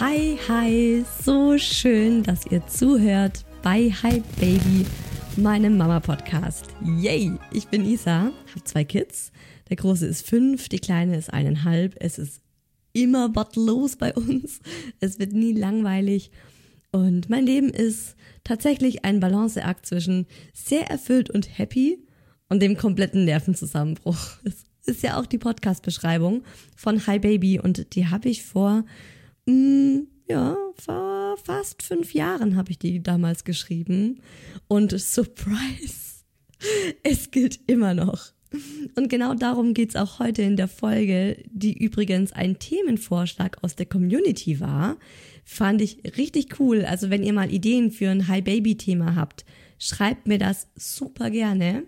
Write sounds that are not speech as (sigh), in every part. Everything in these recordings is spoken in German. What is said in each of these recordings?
Hi, hi, so schön, dass ihr zuhört bei Hi Baby, meinem Mama-Podcast. Yay! Ich bin Isa, habe zwei Kids. Der große ist fünf, die kleine ist eineinhalb. Es ist immer was los bei uns. Es wird nie langweilig. Und mein Leben ist tatsächlich ein Balanceakt zwischen sehr erfüllt und happy und dem kompletten Nervenzusammenbruch. Es ist ja auch die Podcast-Beschreibung von Hi Baby und die habe ich vor mh, mm, ja, vor fast fünf Jahren habe ich die damals geschrieben. Und Surprise, (laughs) es gilt immer noch. Und genau darum geht's auch heute in der Folge, die übrigens ein Themenvorschlag aus der Community war. Fand ich richtig cool. Also wenn ihr mal Ideen für ein High Baby Thema habt, schreibt mir das super gerne.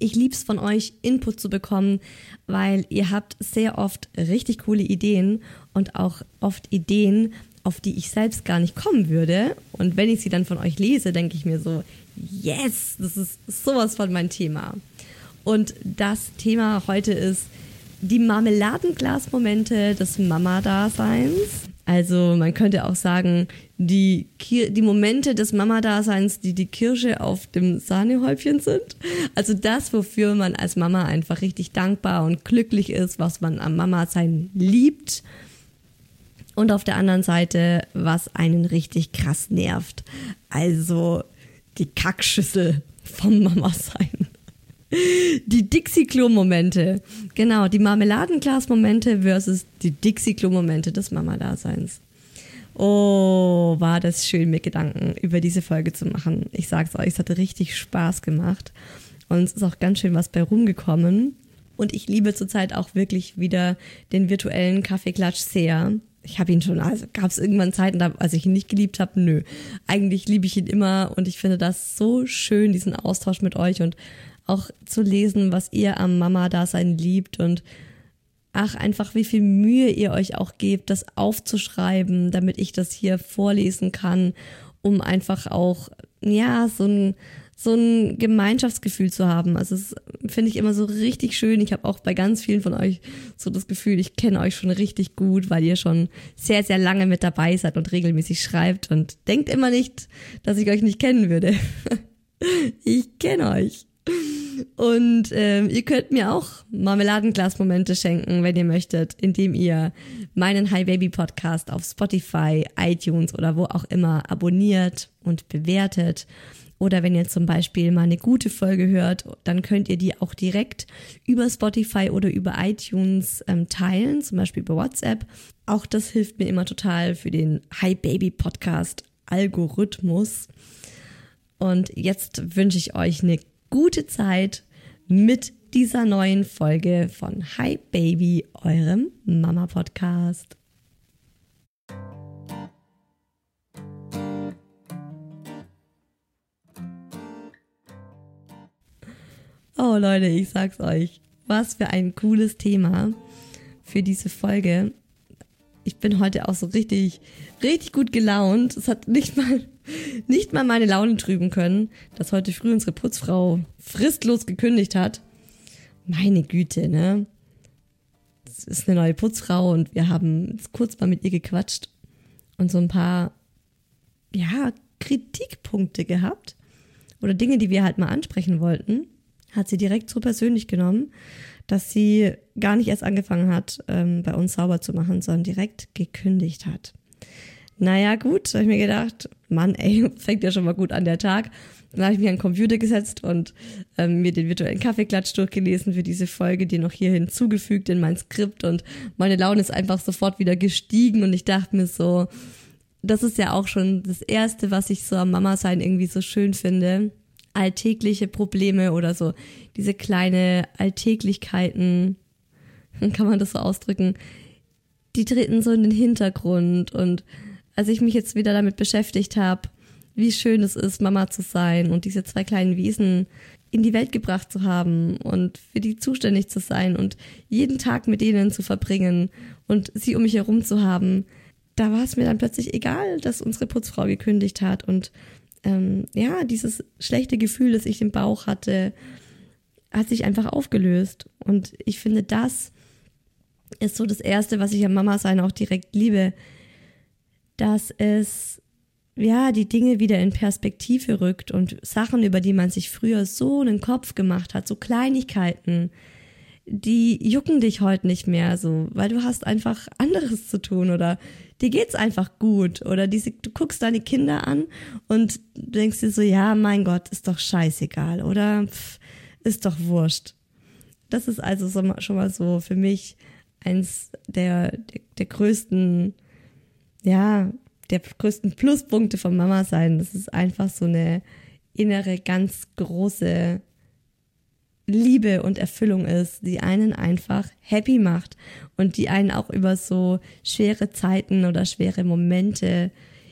Ich lieb's von euch, Input zu bekommen, weil ihr habt sehr oft richtig coole Ideen und auch oft Ideen, auf die ich selbst gar nicht kommen würde. Und wenn ich sie dann von euch lese, denke ich mir so, yes, das ist sowas von mein Thema. Und das Thema heute ist die Marmeladenglasmomente des Mama-Daseins. Also man könnte auch sagen, die, die Momente des Mama-Daseins, die die Kirsche auf dem Sahnehäubchen sind. Also das, wofür man als Mama einfach richtig dankbar und glücklich ist, was man am Mama-Sein liebt. Und auf der anderen Seite, was einen richtig krass nervt. Also die Kackschüssel vom Mama-Sein. Die Dixie-Klo-Momente. Genau, die Marmeladenglas-Momente versus die Dixie-Klo-Momente des Mama-Daseins. Oh, war das schön, mir Gedanken über diese Folge zu machen. Ich sag's euch, es hatte richtig Spaß gemacht. Und es ist auch ganz schön was bei rumgekommen. Und ich liebe zurzeit auch wirklich wieder den virtuellen Kaffeeklatsch sehr. Ich habe ihn schon, also gab es irgendwann Zeiten, als ich ihn nicht geliebt habe? Nö. Eigentlich liebe ich ihn immer und ich finde das so schön, diesen Austausch mit euch und auch zu lesen, was ihr am Mama-Dasein liebt und ach, einfach wie viel Mühe ihr euch auch gebt, das aufzuschreiben, damit ich das hier vorlesen kann, um einfach auch, ja, so ein, so ein Gemeinschaftsgefühl zu haben. Also das finde ich immer so richtig schön. Ich habe auch bei ganz vielen von euch so das Gefühl, ich kenne euch schon richtig gut, weil ihr schon sehr, sehr lange mit dabei seid und regelmäßig schreibt und denkt immer nicht, dass ich euch nicht kennen würde. (laughs) ich kenne euch. Und ähm, ihr könnt mir auch Marmeladenglas-Momente schenken, wenn ihr möchtet, indem ihr meinen Hi Baby Podcast auf Spotify, iTunes oder wo auch immer abonniert und bewertet. Oder wenn ihr zum Beispiel mal eine gute Folge hört, dann könnt ihr die auch direkt über Spotify oder über iTunes ähm, teilen, zum Beispiel über WhatsApp. Auch das hilft mir immer total für den Hi Baby Podcast Algorithmus. Und jetzt wünsche ich euch eine gute Zeit mit dieser neuen Folge von Hi Baby, eurem Mama Podcast. Oh Leute, ich sag's euch. Was für ein cooles Thema für diese Folge. Ich bin heute auch so richtig, richtig gut gelaunt. Es hat nicht mal, nicht mal meine Laune trüben können, dass heute früh unsere Putzfrau fristlos gekündigt hat. Meine Güte, ne? Es ist eine neue Putzfrau und wir haben kurz mal mit ihr gequatscht und so ein paar, ja, Kritikpunkte gehabt oder Dinge, die wir halt mal ansprechen wollten hat sie direkt so persönlich genommen, dass sie gar nicht erst angefangen hat, ähm, bei uns sauber zu machen, sondern direkt gekündigt hat. Naja, gut, habe ich mir gedacht, Mann, ey, (laughs) fängt ja schon mal gut an der Tag. Dann habe ich mich an den Computer gesetzt und ähm, mir den virtuellen Kaffeeklatsch durchgelesen für diese Folge, die noch hier hinzugefügt in mein Skript und meine Laune ist einfach sofort wieder gestiegen und ich dachte mir so, das ist ja auch schon das Erste, was ich so am Mama-Sein irgendwie so schön finde, alltägliche Probleme oder so diese kleine Alltäglichkeiten, (laughs) kann man das so ausdrücken, die treten so in den Hintergrund. Und als ich mich jetzt wieder damit beschäftigt habe, wie schön es ist, Mama zu sein und diese zwei kleinen Wesen in die Welt gebracht zu haben und für die zuständig zu sein und jeden Tag mit denen zu verbringen und sie um mich herum zu haben, da war es mir dann plötzlich egal, dass unsere Putzfrau gekündigt hat und ähm, ja, dieses schlechte Gefühl, das ich im Bauch hatte, hat sich einfach aufgelöst. Und ich finde, das ist so das Erste, was ich am Mama sein auch direkt liebe, dass es ja die Dinge wieder in Perspektive rückt und Sachen, über die man sich früher so einen Kopf gemacht hat, so Kleinigkeiten, die jucken dich heute nicht mehr so, weil du hast einfach anderes zu tun oder dir geht's einfach gut oder diese, du guckst deine Kinder an und denkst dir so, ja, mein Gott, ist doch scheißegal oder pff, ist doch wurscht. Das ist also so, schon mal so für mich eins der, der, der größten, ja, der größten Pluspunkte von Mama sein. Das ist einfach so eine innere, ganz große Liebe und Erfüllung ist, die einen einfach happy macht und die einen auch über so schwere Zeiten oder schwere Momente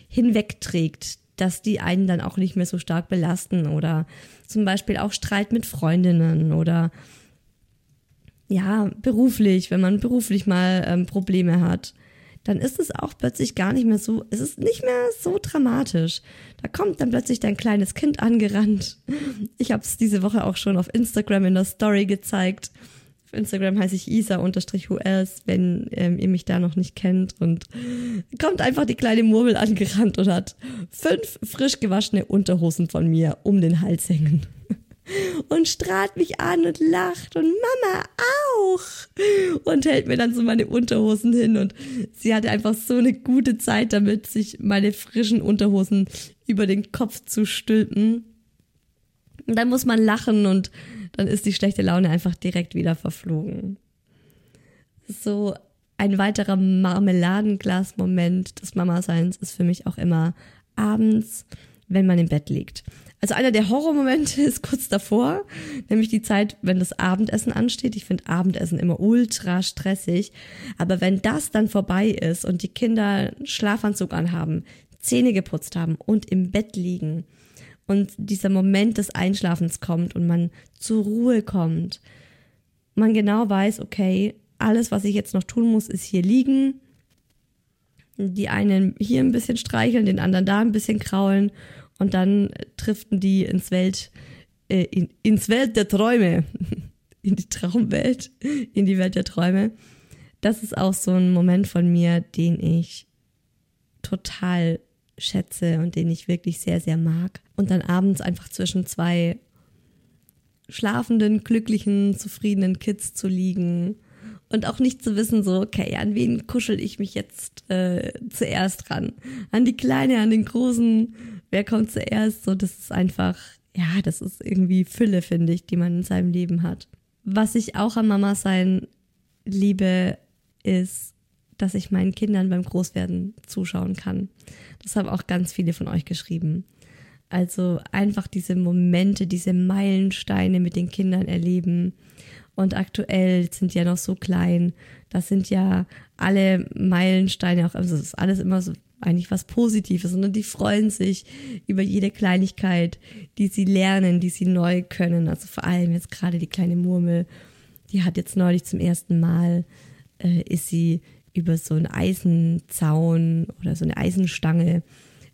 hinwegträgt, dass die einen dann auch nicht mehr so stark belasten oder zum Beispiel auch Streit mit Freundinnen oder ja, beruflich, wenn man beruflich mal ähm, Probleme hat dann ist es auch plötzlich gar nicht mehr so, es ist nicht mehr so dramatisch. Da kommt dann plötzlich dein kleines Kind angerannt. Ich habe es diese Woche auch schon auf Instagram in der Story gezeigt. Auf Instagram heiße ich isa-whoels, wenn ähm, ihr mich da noch nicht kennt. Und kommt einfach die kleine Murmel angerannt und hat fünf frisch gewaschene Unterhosen von mir um den Hals hängen und strahlt mich an und lacht und Mama auch und hält mir dann so meine Unterhosen hin und sie hatte einfach so eine gute Zeit damit, sich meine frischen Unterhosen über den Kopf zu stülpen. Und dann muss man lachen und dann ist die schlechte Laune einfach direkt wieder verflogen. So ein weiterer Marmeladenglas-Moment des Mama-Seins ist für mich auch immer abends, wenn man im Bett liegt. Also einer der Horrormomente (laughs) ist kurz davor, nämlich die Zeit, wenn das Abendessen ansteht. Ich finde Abendessen immer ultra stressig. Aber wenn das dann vorbei ist und die Kinder Schlafanzug anhaben, Zähne geputzt haben und im Bett liegen und dieser Moment des Einschlafens kommt und man zur Ruhe kommt, man genau weiß, okay, alles, was ich jetzt noch tun muss, ist hier liegen. Die einen hier ein bisschen streicheln, den anderen da ein bisschen kraulen und dann driften die ins Welt, äh, in, ins Welt der Träume, (laughs) in die Traumwelt, in die Welt der Träume. Das ist auch so ein Moment von mir, den ich total schätze und den ich wirklich sehr, sehr mag. Und dann abends einfach zwischen zwei schlafenden, glücklichen, zufriedenen Kids zu liegen und auch nicht zu wissen, so, okay, an wen kuschel ich mich jetzt äh, zuerst ran? An die Kleine, an den Großen, wer kommt zuerst? So, das ist einfach, ja, das ist irgendwie Fülle, finde ich, die man in seinem Leben hat. Was ich auch an Mama sein liebe, ist, dass ich meinen Kindern beim Großwerden zuschauen kann. Das haben auch ganz viele von euch geschrieben. Also einfach diese Momente, diese Meilensteine mit den Kindern erleben. Und aktuell sind ja noch so klein. Das sind ja alle Meilensteine auch, also das ist alles immer so eigentlich was Positives, sondern die freuen sich über jede Kleinigkeit, die sie lernen, die sie neu können. Also vor allem jetzt gerade die kleine Murmel, die hat jetzt neulich zum ersten Mal, äh, ist sie über so einen Eisenzaun oder so eine Eisenstange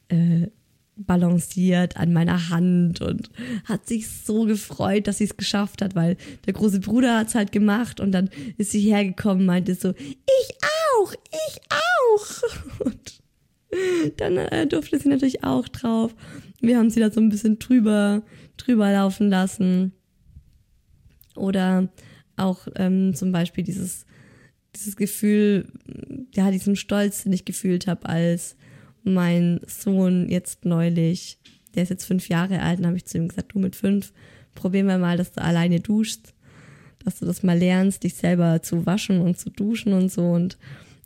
äh, balanciert an meiner Hand und hat sich so gefreut, dass sie es geschafft hat, weil der große Bruder hat es halt gemacht und dann ist sie hergekommen, meinte so, ich auch, ich auch. (laughs) Und dann äh, durfte sie natürlich auch drauf. Wir haben sie da so ein bisschen drüber, drüber laufen lassen. Oder auch ähm, zum Beispiel dieses, dieses Gefühl, ja, diesen Stolz, den ich gefühlt habe, als mein Sohn jetzt neulich, der ist jetzt fünf Jahre alt, und habe ich zu ihm gesagt, du mit fünf, probieren wir mal, dass du alleine duschst, dass du das mal lernst, dich selber zu waschen und zu duschen und so. Und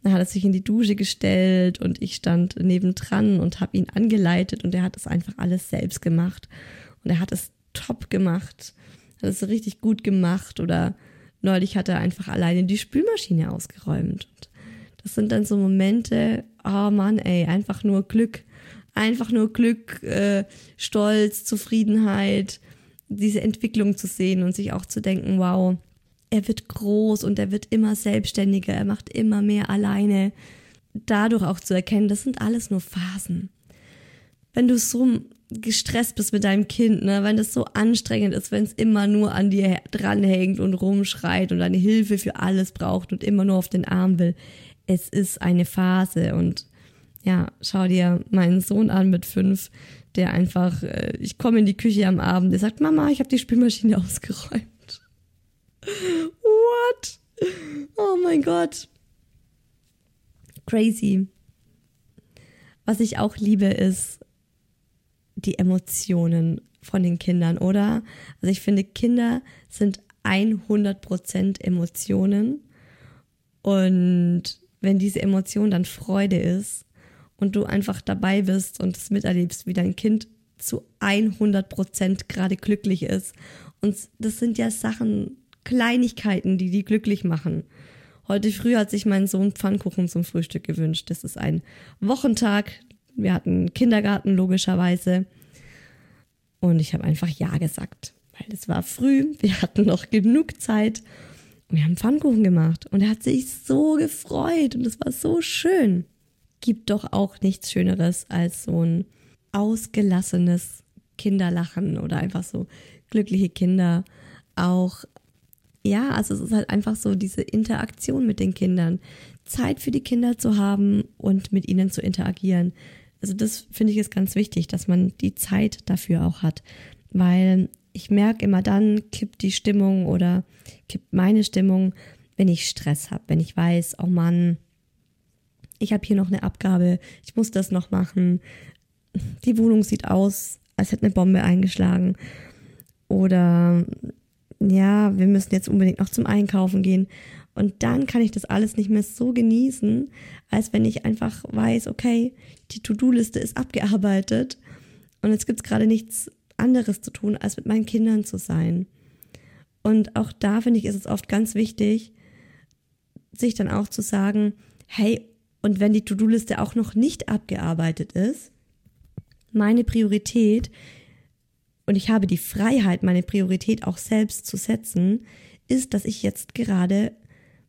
dann hat er sich in die Dusche gestellt und ich stand nebendran und habe ihn angeleitet und er hat das einfach alles selbst gemacht. Und er hat es top gemacht, hat es richtig gut gemacht oder neulich hat er einfach alleine die Spülmaschine ausgeräumt. Und das sind dann so Momente, oh Mann, ey, einfach nur Glück. Einfach nur Glück, äh, Stolz, Zufriedenheit, diese Entwicklung zu sehen und sich auch zu denken, wow, er wird groß und er wird immer selbstständiger, er macht immer mehr alleine. Dadurch auch zu erkennen, das sind alles nur Phasen. Wenn du so gestresst bist mit deinem Kind, ne, wenn das so anstrengend ist, wenn es immer nur an dir dranhängt und rumschreit und deine Hilfe für alles braucht und immer nur auf den Arm will, es ist eine Phase und ja, schau dir meinen Sohn an mit fünf, der einfach, äh, ich komme in die Küche am Abend, der sagt, Mama, ich habe die Spülmaschine (laughs) ausgeräumt. What? Oh mein Gott. Crazy. Was ich auch liebe, ist die Emotionen von den Kindern, oder? Also ich finde, Kinder sind 100% Emotionen und wenn diese Emotion dann Freude ist und du einfach dabei bist und es miterlebst, wie dein Kind zu 100 Prozent gerade glücklich ist. Und das sind ja Sachen, Kleinigkeiten, die die glücklich machen. Heute früh hat sich mein Sohn Pfannkuchen zum Frühstück gewünscht. Das ist ein Wochentag. Wir hatten Kindergarten logischerweise. Und ich habe einfach Ja gesagt, weil es war früh. Wir hatten noch genug Zeit wir haben Pfannkuchen gemacht und er hat sich so gefreut und es war so schön. Gibt doch auch nichts Schöneres als so ein ausgelassenes Kinderlachen oder einfach so glückliche Kinder. Auch, ja, also es ist halt einfach so diese Interaktion mit den Kindern. Zeit für die Kinder zu haben und mit ihnen zu interagieren. Also das finde ich ist ganz wichtig, dass man die Zeit dafür auch hat. Weil ich merke immer dann, kippt die Stimmung oder kippt meine Stimmung, wenn ich Stress habe, wenn ich weiß, oh Mann, ich habe hier noch eine Abgabe, ich muss das noch machen. Die Wohnung sieht aus, als hätte eine Bombe eingeschlagen. Oder ja, wir müssen jetzt unbedingt noch zum Einkaufen gehen. Und dann kann ich das alles nicht mehr so genießen, als wenn ich einfach weiß, okay, die To-Do-Liste ist abgearbeitet und jetzt gibt es gerade nichts anderes zu tun, als mit meinen Kindern zu sein. Und auch da finde ich, ist es oft ganz wichtig, sich dann auch zu sagen, hey, und wenn die To-Do-Liste auch noch nicht abgearbeitet ist, meine Priorität, und ich habe die Freiheit, meine Priorität auch selbst zu setzen, ist, dass ich jetzt gerade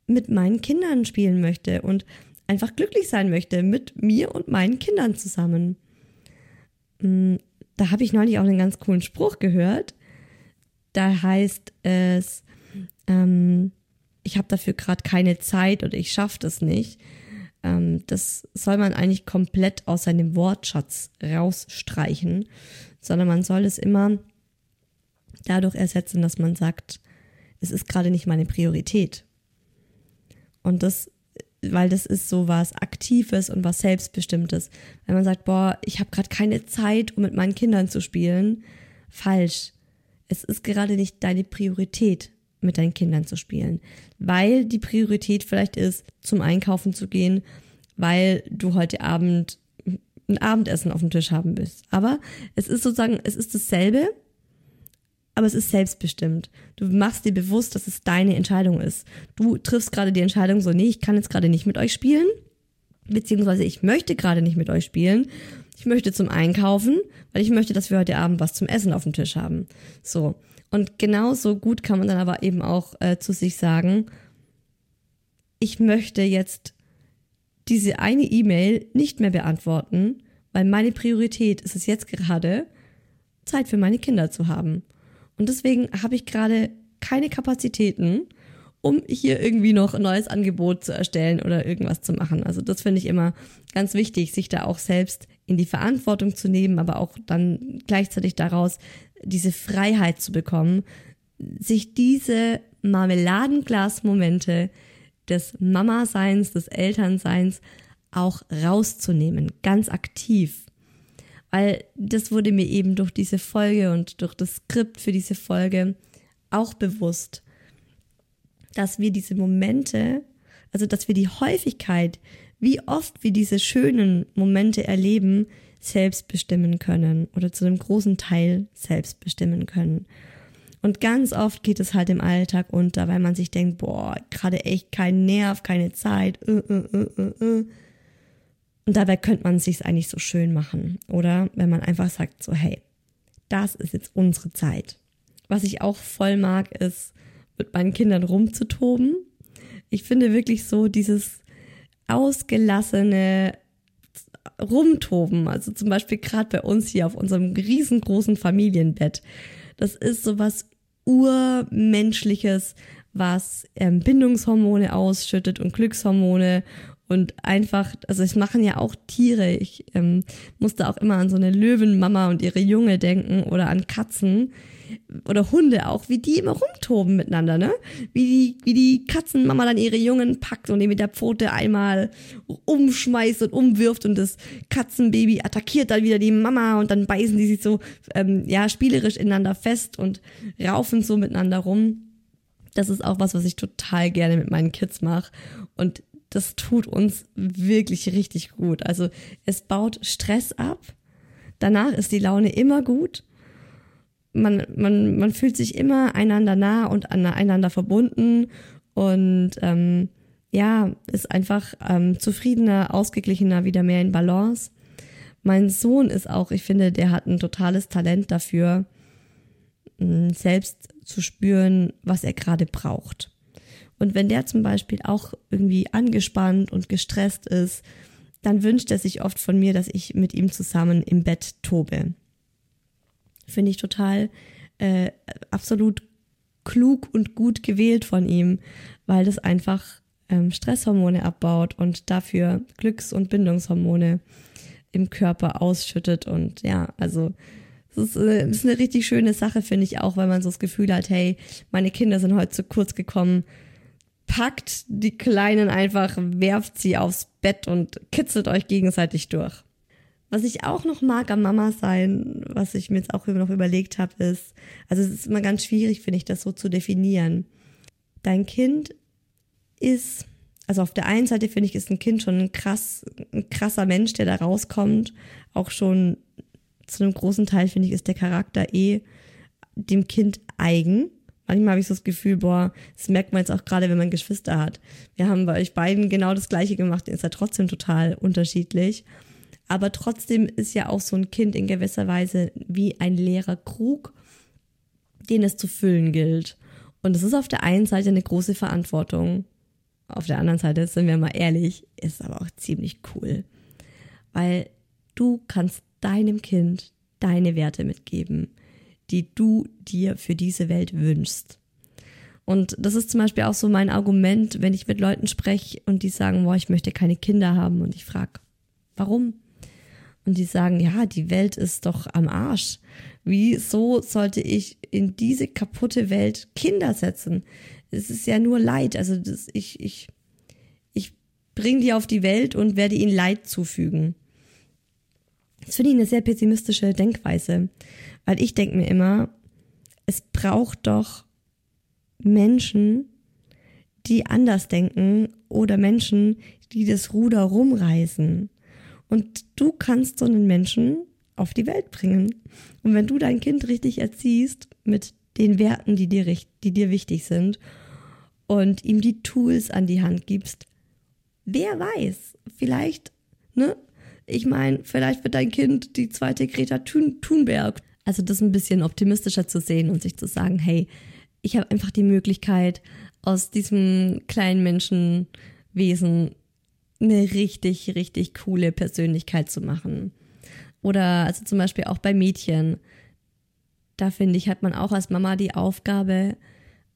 mit meinen Kindern spielen möchte und einfach glücklich sein möchte mit mir und meinen Kindern zusammen. Da habe ich neulich auch einen ganz coolen Spruch gehört. Da heißt es, ähm, ich habe dafür gerade keine Zeit oder ich schaffe das nicht. Ähm, das soll man eigentlich komplett aus seinem Wortschatz rausstreichen, sondern man soll es immer dadurch ersetzen, dass man sagt, es ist gerade nicht meine Priorität. Und das, weil das ist so was Aktives und was Selbstbestimmtes. Wenn man sagt, boah, ich habe gerade keine Zeit, um mit meinen Kindern zu spielen, falsch. Es ist gerade nicht deine Priorität, mit deinen Kindern zu spielen, weil die Priorität vielleicht ist, zum Einkaufen zu gehen, weil du heute Abend ein Abendessen auf dem Tisch haben willst. Aber es ist sozusagen, es ist dasselbe, aber es ist selbstbestimmt. Du machst dir bewusst, dass es deine Entscheidung ist. Du triffst gerade die Entscheidung so, nee, ich kann jetzt gerade nicht mit euch spielen, beziehungsweise ich möchte gerade nicht mit euch spielen. Ich möchte zum Einkaufen, weil ich möchte, dass wir heute Abend was zum Essen auf dem Tisch haben. So. Und genauso gut kann man dann aber eben auch äh, zu sich sagen, ich möchte jetzt diese eine E-Mail nicht mehr beantworten, weil meine Priorität ist es jetzt gerade, Zeit für meine Kinder zu haben. Und deswegen habe ich gerade keine Kapazitäten, um hier irgendwie noch ein neues Angebot zu erstellen oder irgendwas zu machen. Also das finde ich immer ganz wichtig, sich da auch selbst in die Verantwortung zu nehmen, aber auch dann gleichzeitig daraus diese Freiheit zu bekommen, sich diese Marmeladenglas-Momente des Mama-Seins, des Elternseins auch rauszunehmen, ganz aktiv. Weil das wurde mir eben durch diese Folge und durch das Skript für diese Folge auch bewusst, dass wir diese Momente, also dass wir die Häufigkeit, wie oft wir diese schönen Momente erleben, selbst bestimmen können oder zu einem großen Teil selbst bestimmen können. Und ganz oft geht es halt im Alltag unter, weil man sich denkt, boah, gerade echt kein Nerv, keine Zeit. Äh, äh, äh, und dabei könnte man es sich eigentlich so schön machen. Oder wenn man einfach sagt, so, hey, das ist jetzt unsere Zeit. Was ich auch voll mag, ist, mit meinen Kindern rumzutoben. Ich finde wirklich so dieses ausgelassene Rumtoben. Also zum Beispiel gerade bei uns hier auf unserem riesengroßen Familienbett. Das ist so was Urmenschliches, was ähm, Bindungshormone ausschüttet und Glückshormone und einfach, also es machen ja auch Tiere. Ich ähm, musste auch immer an so eine Löwenmama und ihre Junge denken oder an Katzen oder Hunde auch, wie die immer rumtoben miteinander, ne? Wie die, wie die Katzenmama dann ihre Jungen packt und die mit der Pfote einmal umschmeißt und umwirft und das Katzenbaby attackiert dann wieder die Mama und dann beißen die sich so, ähm, ja, spielerisch ineinander fest und raufen so miteinander rum. Das ist auch was, was ich total gerne mit meinen Kids mache. Und das tut uns wirklich richtig gut. Also es baut Stress ab. Danach ist die Laune immer gut. Man, man, man fühlt sich immer einander nah und aneinander verbunden und ähm, ja, ist einfach ähm, zufriedener, ausgeglichener, wieder mehr in Balance. Mein Sohn ist auch, ich finde, der hat ein totales Talent dafür, selbst zu spüren, was er gerade braucht. Und wenn der zum Beispiel auch irgendwie angespannt und gestresst ist, dann wünscht er sich oft von mir, dass ich mit ihm zusammen im Bett tobe. Finde ich total äh, absolut klug und gut gewählt von ihm, weil das einfach ähm, Stresshormone abbaut und dafür Glücks- und Bindungshormone im Körper ausschüttet. Und ja, also es ist, äh, ist eine richtig schöne Sache, finde ich auch, weil man so das Gefühl hat, hey, meine Kinder sind heute zu kurz gekommen packt die Kleinen einfach, werft sie aufs Bett und kitzelt euch gegenseitig durch. Was ich auch noch mag am Mama sein, was ich mir jetzt auch immer noch überlegt habe, ist, also es ist immer ganz schwierig, finde ich, das so zu definieren. Dein Kind ist, also auf der einen Seite finde ich, ist ein Kind schon ein krass, ein krasser Mensch, der da rauskommt. Auch schon zu einem großen Teil, finde ich, ist der Charakter eh dem Kind eigen. Manchmal habe ich so das Gefühl, boah, das merkt man jetzt auch gerade, wenn man Geschwister hat. Wir haben bei euch beiden genau das Gleiche gemacht, ist ja trotzdem total unterschiedlich. Aber trotzdem ist ja auch so ein Kind in gewisser Weise wie ein leerer Krug, den es zu füllen gilt. Und es ist auf der einen Seite eine große Verantwortung. Auf der anderen Seite, sind wir mal ehrlich, ist aber auch ziemlich cool. Weil du kannst deinem Kind deine Werte mitgeben die du dir für diese Welt wünschst. Und das ist zum Beispiel auch so mein Argument, wenn ich mit Leuten spreche und die sagen, boah, ich möchte keine Kinder haben und ich frage, warum? und die sagen, ja, die Welt ist doch am Arsch. Wieso sollte ich in diese kaputte Welt Kinder setzen? Es ist ja nur Leid. Also das, ich, ich, ich bringe die auf die Welt und werde ihnen Leid zufügen. Das finde ich eine sehr pessimistische Denkweise, weil ich denke mir immer, es braucht doch Menschen, die anders denken oder Menschen, die das Ruder rumreißen. Und du kannst so einen Menschen auf die Welt bringen. Und wenn du dein Kind richtig erziehst mit den Werten, die dir, die dir wichtig sind und ihm die Tools an die Hand gibst, wer weiß, vielleicht, ne? Ich meine, vielleicht wird dein Kind die zweite Greta Thun Thunberg. Also das ein bisschen optimistischer zu sehen und sich zu sagen, hey, ich habe einfach die Möglichkeit, aus diesem kleinen Menschenwesen eine richtig, richtig coole Persönlichkeit zu machen. Oder also zum Beispiel auch bei Mädchen. Da finde ich, hat man auch als Mama die Aufgabe,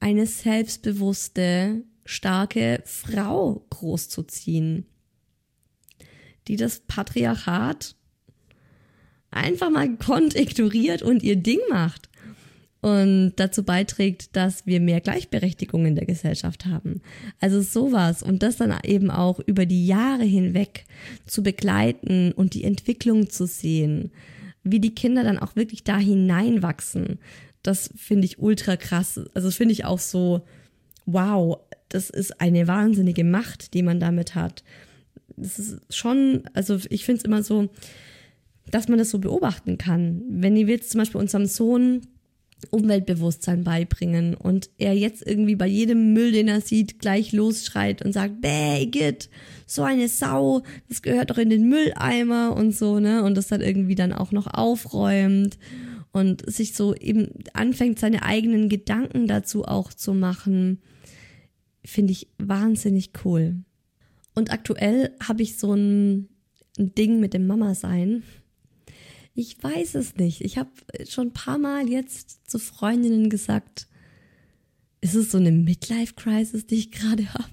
eine selbstbewusste, starke Frau großzuziehen, die das Patriarchat einfach mal kont ignoriert und ihr Ding macht und dazu beiträgt, dass wir mehr Gleichberechtigung in der Gesellschaft haben. Also sowas und das dann eben auch über die Jahre hinweg zu begleiten und die Entwicklung zu sehen, wie die Kinder dann auch wirklich da hineinwachsen. Das finde ich ultra krass. Also finde ich auch so, wow, das ist eine wahnsinnige Macht, die man damit hat. Das ist schon, also ich finde es immer so, dass man das so beobachten kann. Wenn ihr jetzt zum Beispiel unserem Sohn Umweltbewusstsein beibringen und er jetzt irgendwie bei jedem Müll, den er sieht, gleich losschreit und sagt, bäh, git, so eine Sau, das gehört doch in den Mülleimer und so, ne, und das dann irgendwie dann auch noch aufräumt und sich so eben anfängt, seine eigenen Gedanken dazu auch zu machen, finde ich wahnsinnig cool. Und aktuell habe ich so ein, ein Ding mit dem Mama-Sein ich weiß es nicht. Ich habe schon ein paar Mal jetzt zu Freundinnen gesagt, ist es so eine Midlife-Crisis, die ich gerade habe?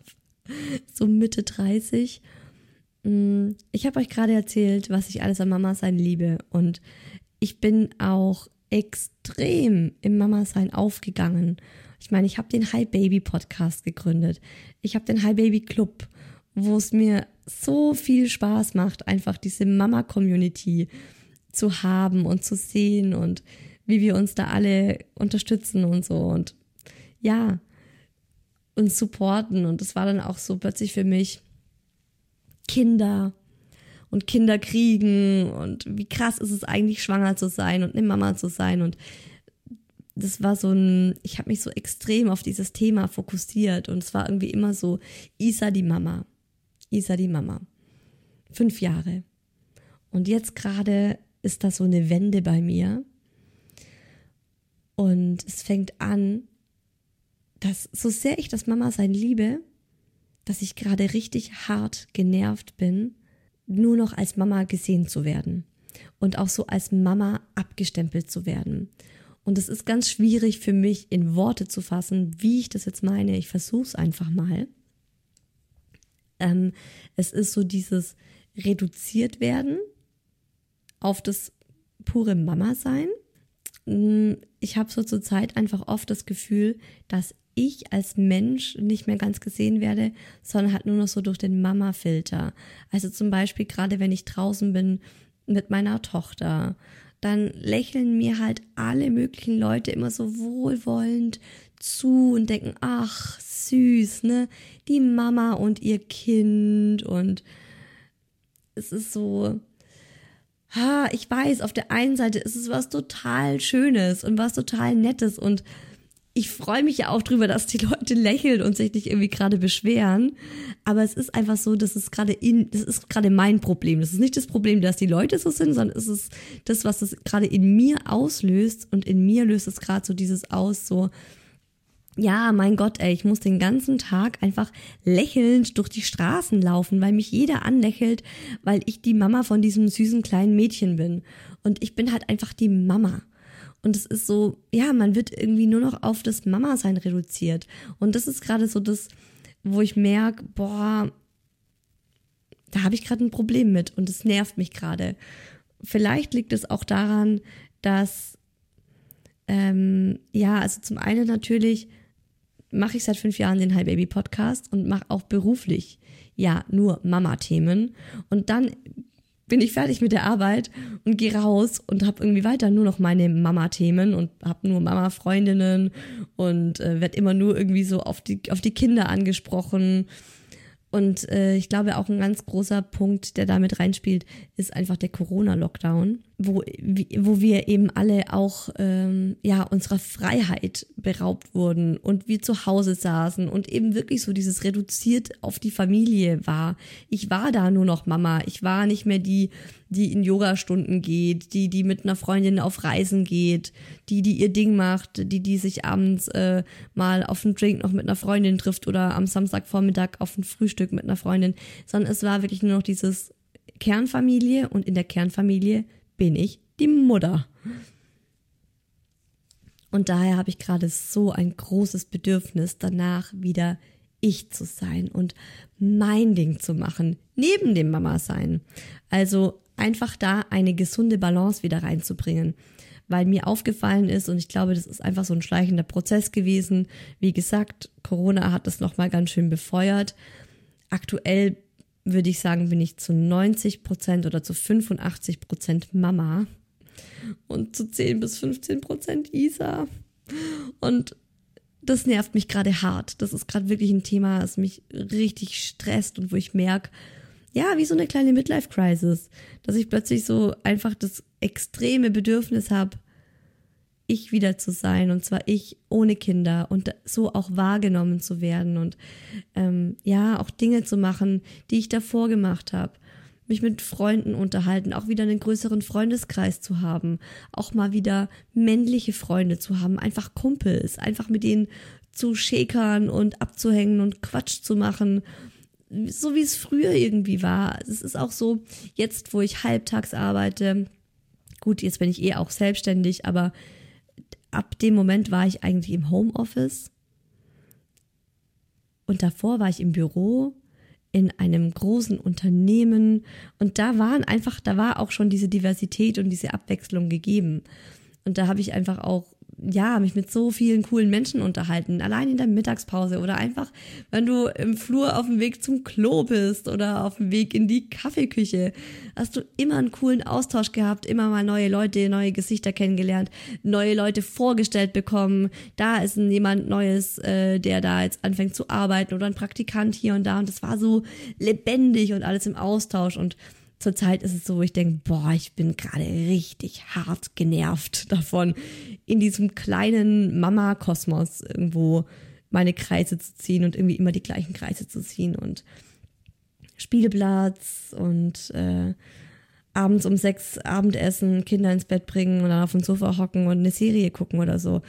(laughs) So Mitte 30. Mm, ich habe euch gerade erzählt, was ich alles an Mama sein liebe. Und ich bin auch extrem im Mama sein aufgegangen. Ich meine, ich habe den Hi Baby Podcast gegründet. Ich habe den Hi Baby Club, wo es mir so viel Spaß macht, einfach diese Mama Community zu haben und zu sehen und wie wir uns da alle unterstützen und so und ja, uns supporten. Und das war dann auch so plötzlich für mich Kinder und Kinder kriegen und wie krass ist es eigentlich, schwanger zu sein und eine Mama zu sein. Und das war so ein, ich habe mich so extrem auf dieses Thema fokussiert und es war irgendwie immer so, Isa die Mama, Isa die Mama. Fünf Jahre. Und jetzt gerade ist da so eine Wende bei mir. Und es fängt an, dass so sehr ich das Mama sein liebe, dass ich gerade richtig hart genervt bin, nur noch als Mama gesehen zu werden und auch so als Mama abgestempelt zu werden. Und es ist ganz schwierig für mich in Worte zu fassen, wie ich das jetzt meine. Ich versuche es einfach mal. Ähm, es ist so dieses reduziert werden auf das pure Mama-Sein. Mm, ich habe so zur Zeit einfach oft das Gefühl, dass ich als Mensch nicht mehr ganz gesehen werde, sondern halt nur noch so durch den Mama-Filter. Also zum Beispiel gerade wenn ich draußen bin mit meiner Tochter, dann lächeln mir halt alle möglichen Leute immer so wohlwollend zu und denken, ach, süß, ne? Die Mama und ihr Kind und es ist so, ha, ich weiß, auf der einen Seite ist es was total Schönes und was total Nettes und ich freue mich ja auch drüber, dass die Leute lächeln und sich nicht irgendwie gerade beschweren. Aber es ist einfach so, dass es gerade in, das ist gerade mein Problem. Das ist nicht das Problem, dass die Leute so sind, sondern es ist das, was es gerade in mir auslöst. Und in mir löst es gerade so dieses aus, so, ja, mein Gott, ey, ich muss den ganzen Tag einfach lächelnd durch die Straßen laufen, weil mich jeder anlächelt, weil ich die Mama von diesem süßen kleinen Mädchen bin. Und ich bin halt einfach die Mama. Und es ist so, ja, man wird irgendwie nur noch auf das Mama-Sein reduziert. Und das ist gerade so das, wo ich merke, boah, da habe ich gerade ein Problem mit und es nervt mich gerade. vielleicht liegt es auch daran, dass, ähm, ja, also zum einen natürlich mache ich seit fünf Jahren den Hi Baby Podcast und mache auch beruflich ja nur Mama-Themen. Und dann bin ich fertig mit der Arbeit und gehe raus und habe irgendwie weiter nur noch meine Mama-Themen und habe nur Mama-Freundinnen und äh, werde immer nur irgendwie so auf die, auf die Kinder angesprochen und äh, ich glaube auch ein ganz großer Punkt, der damit reinspielt, ist einfach der Corona-Lockdown, wo, wo wir eben alle auch ähm, ja unserer Freiheit beraubt wurden und wir zu Hause saßen und eben wirklich so dieses reduziert auf die Familie war. Ich war da nur noch Mama. Ich war nicht mehr die, die in Yoga-Stunden geht, die, die mit einer Freundin auf Reisen geht, die, die ihr Ding macht, die, die sich abends äh, mal auf einen Drink noch mit einer Freundin trifft oder am Samstagvormittag auf ein Frühstück mit einer Freundin, sondern es war wirklich nur noch dieses Kernfamilie und in der Kernfamilie bin ich die Mutter. Und daher habe ich gerade so ein großes Bedürfnis danach, wieder ich zu sein und mein Ding zu machen, neben dem Mama sein. Also einfach da eine gesunde Balance wieder reinzubringen. Weil mir aufgefallen ist, und ich glaube, das ist einfach so ein schleichender Prozess gewesen. Wie gesagt, Corona hat das nochmal ganz schön befeuert. Aktuell würde ich sagen, bin ich zu 90 Prozent oder zu 85 Prozent Mama und zu 10 bis 15 Prozent Isa. Und das nervt mich gerade hart. Das ist gerade wirklich ein Thema, das mich richtig stresst und wo ich merke, ja, wie so eine kleine Midlife-Crisis, dass ich plötzlich so einfach das extreme Bedürfnis habe, ich wieder zu sein und zwar ich ohne Kinder und so auch wahrgenommen zu werden und ähm, ja auch Dinge zu machen, die ich davor gemacht habe, mich mit Freunden unterhalten, auch wieder einen größeren Freundeskreis zu haben, auch mal wieder männliche Freunde zu haben, einfach Kumpels, einfach mit denen zu schäkern und abzuhängen und Quatsch zu machen so wie es früher irgendwie war. Es ist auch so, jetzt wo ich halbtags arbeite, gut, jetzt bin ich eh auch selbstständig, aber ab dem Moment war ich eigentlich im Homeoffice. Und davor war ich im Büro in einem großen Unternehmen und da waren einfach, da war auch schon diese Diversität und diese Abwechslung gegeben. Und da habe ich einfach auch ja, mich mit so vielen coolen Menschen unterhalten, allein in der Mittagspause oder einfach, wenn du im Flur auf dem Weg zum Klo bist oder auf dem Weg in die Kaffeeküche, hast du immer einen coolen Austausch gehabt, immer mal neue Leute, neue Gesichter kennengelernt, neue Leute vorgestellt bekommen. Da ist jemand Neues, äh, der da jetzt anfängt zu arbeiten oder ein Praktikant hier und da. Und das war so lebendig und alles im Austausch. Und zurzeit ist es so, wo ich denke, boah, ich bin gerade richtig hart genervt davon, in diesem kleinen Mama-Kosmos irgendwo meine Kreise zu ziehen und irgendwie immer die gleichen Kreise zu ziehen und Spielplatz und äh, abends um sechs Abendessen, Kinder ins Bett bringen und dann auf dem Sofa hocken und eine Serie gucken oder so.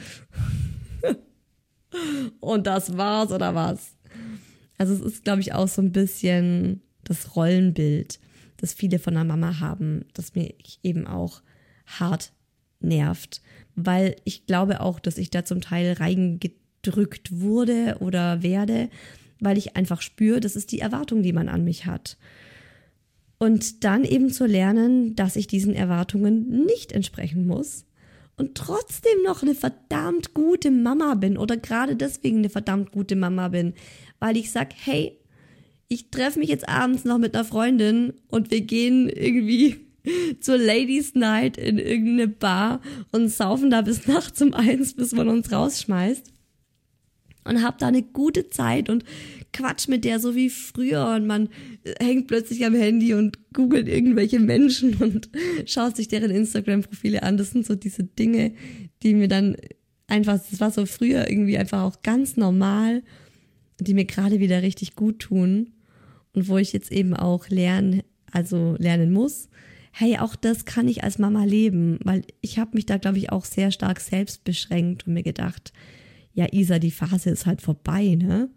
(laughs) und das war's oder was? Also es ist, glaube ich, auch so ein bisschen das Rollenbild das viele von der Mama haben, das mich eben auch hart nervt, weil ich glaube auch, dass ich da zum Teil reingedrückt wurde oder werde, weil ich einfach spüre, das ist die Erwartung, die man an mich hat. Und dann eben zu lernen, dass ich diesen Erwartungen nicht entsprechen muss und trotzdem noch eine verdammt gute Mama bin oder gerade deswegen eine verdammt gute Mama bin, weil ich sag, hey, ich treffe mich jetzt abends noch mit einer Freundin und wir gehen irgendwie (laughs) zur Ladies Night in irgendeine Bar und saufen da bis (laughs) nachts um eins, bis man uns rausschmeißt. Und hab da eine gute Zeit und quatsch mit der so wie früher und man hängt plötzlich am Handy und googelt irgendwelche Menschen (laughs) und schaut sich deren Instagram-Profile an. Das sind so diese Dinge, die mir dann einfach, das war so früher irgendwie einfach auch ganz normal, die mir gerade wieder richtig gut tun und wo ich jetzt eben auch lernen, also lernen muss, hey, auch das kann ich als Mama leben, weil ich habe mich da, glaube ich, auch sehr stark selbst beschränkt und mir gedacht, ja, Isa, die Phase ist halt vorbei, ne?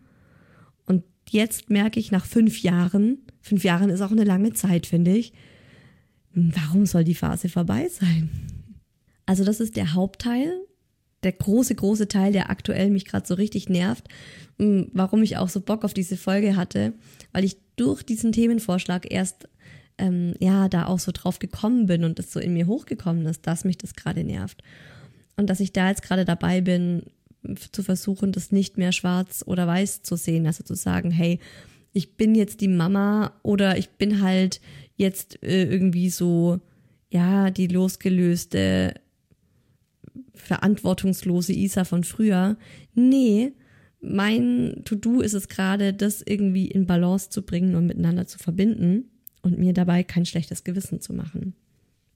Und jetzt merke ich nach fünf Jahren, fünf Jahren ist auch eine lange Zeit, finde ich, warum soll die Phase vorbei sein? Also das ist der Hauptteil, der große, große Teil, der aktuell mich gerade so richtig nervt, warum ich auch so Bock auf diese Folge hatte, weil ich durch diesen Themenvorschlag erst ähm, ja, da auch so drauf gekommen bin und das so in mir hochgekommen ist, dass mich das gerade nervt. Und dass ich da jetzt gerade dabei bin, zu versuchen, das nicht mehr schwarz oder weiß zu sehen. Also zu sagen, hey, ich bin jetzt die Mama oder ich bin halt jetzt äh, irgendwie so, ja, die losgelöste, verantwortungslose Isa von früher. Nee, mein To-Do ist es gerade, das irgendwie in Balance zu bringen und miteinander zu verbinden und mir dabei kein schlechtes Gewissen zu machen.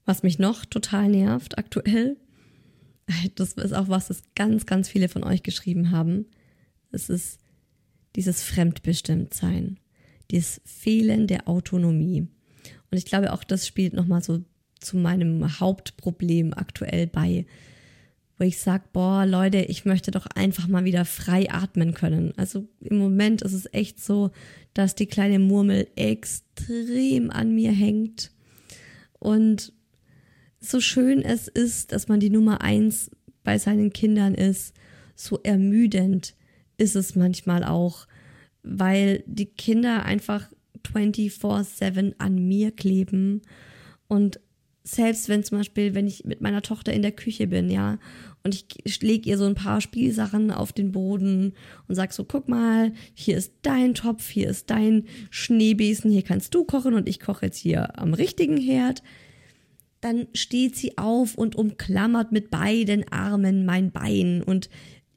Was mich noch total nervt aktuell, (laughs) das ist auch was, das ganz, ganz viele von euch geschrieben haben. Es ist dieses Fremdbestimmtsein, dieses Fehlen der Autonomie. Und ich glaube, auch das spielt nochmal so zu meinem Hauptproblem aktuell bei, wo ich sage, boah, Leute, ich möchte doch einfach mal wieder frei atmen können. Also im Moment ist es echt so, dass die kleine Murmel extrem an mir hängt. Und so schön es ist, dass man die Nummer eins bei seinen Kindern ist, so ermüdend ist es manchmal auch, weil die Kinder einfach 24-7 an mir kleben und selbst wenn zum Beispiel, wenn ich mit meiner Tochter in der Küche bin, ja, und ich lege ihr so ein paar Spielsachen auf den Boden und sag so, guck mal, hier ist dein Topf, hier ist dein Schneebesen, hier kannst du kochen und ich koche jetzt hier am richtigen Herd. Dann steht sie auf und umklammert mit beiden Armen mein Bein und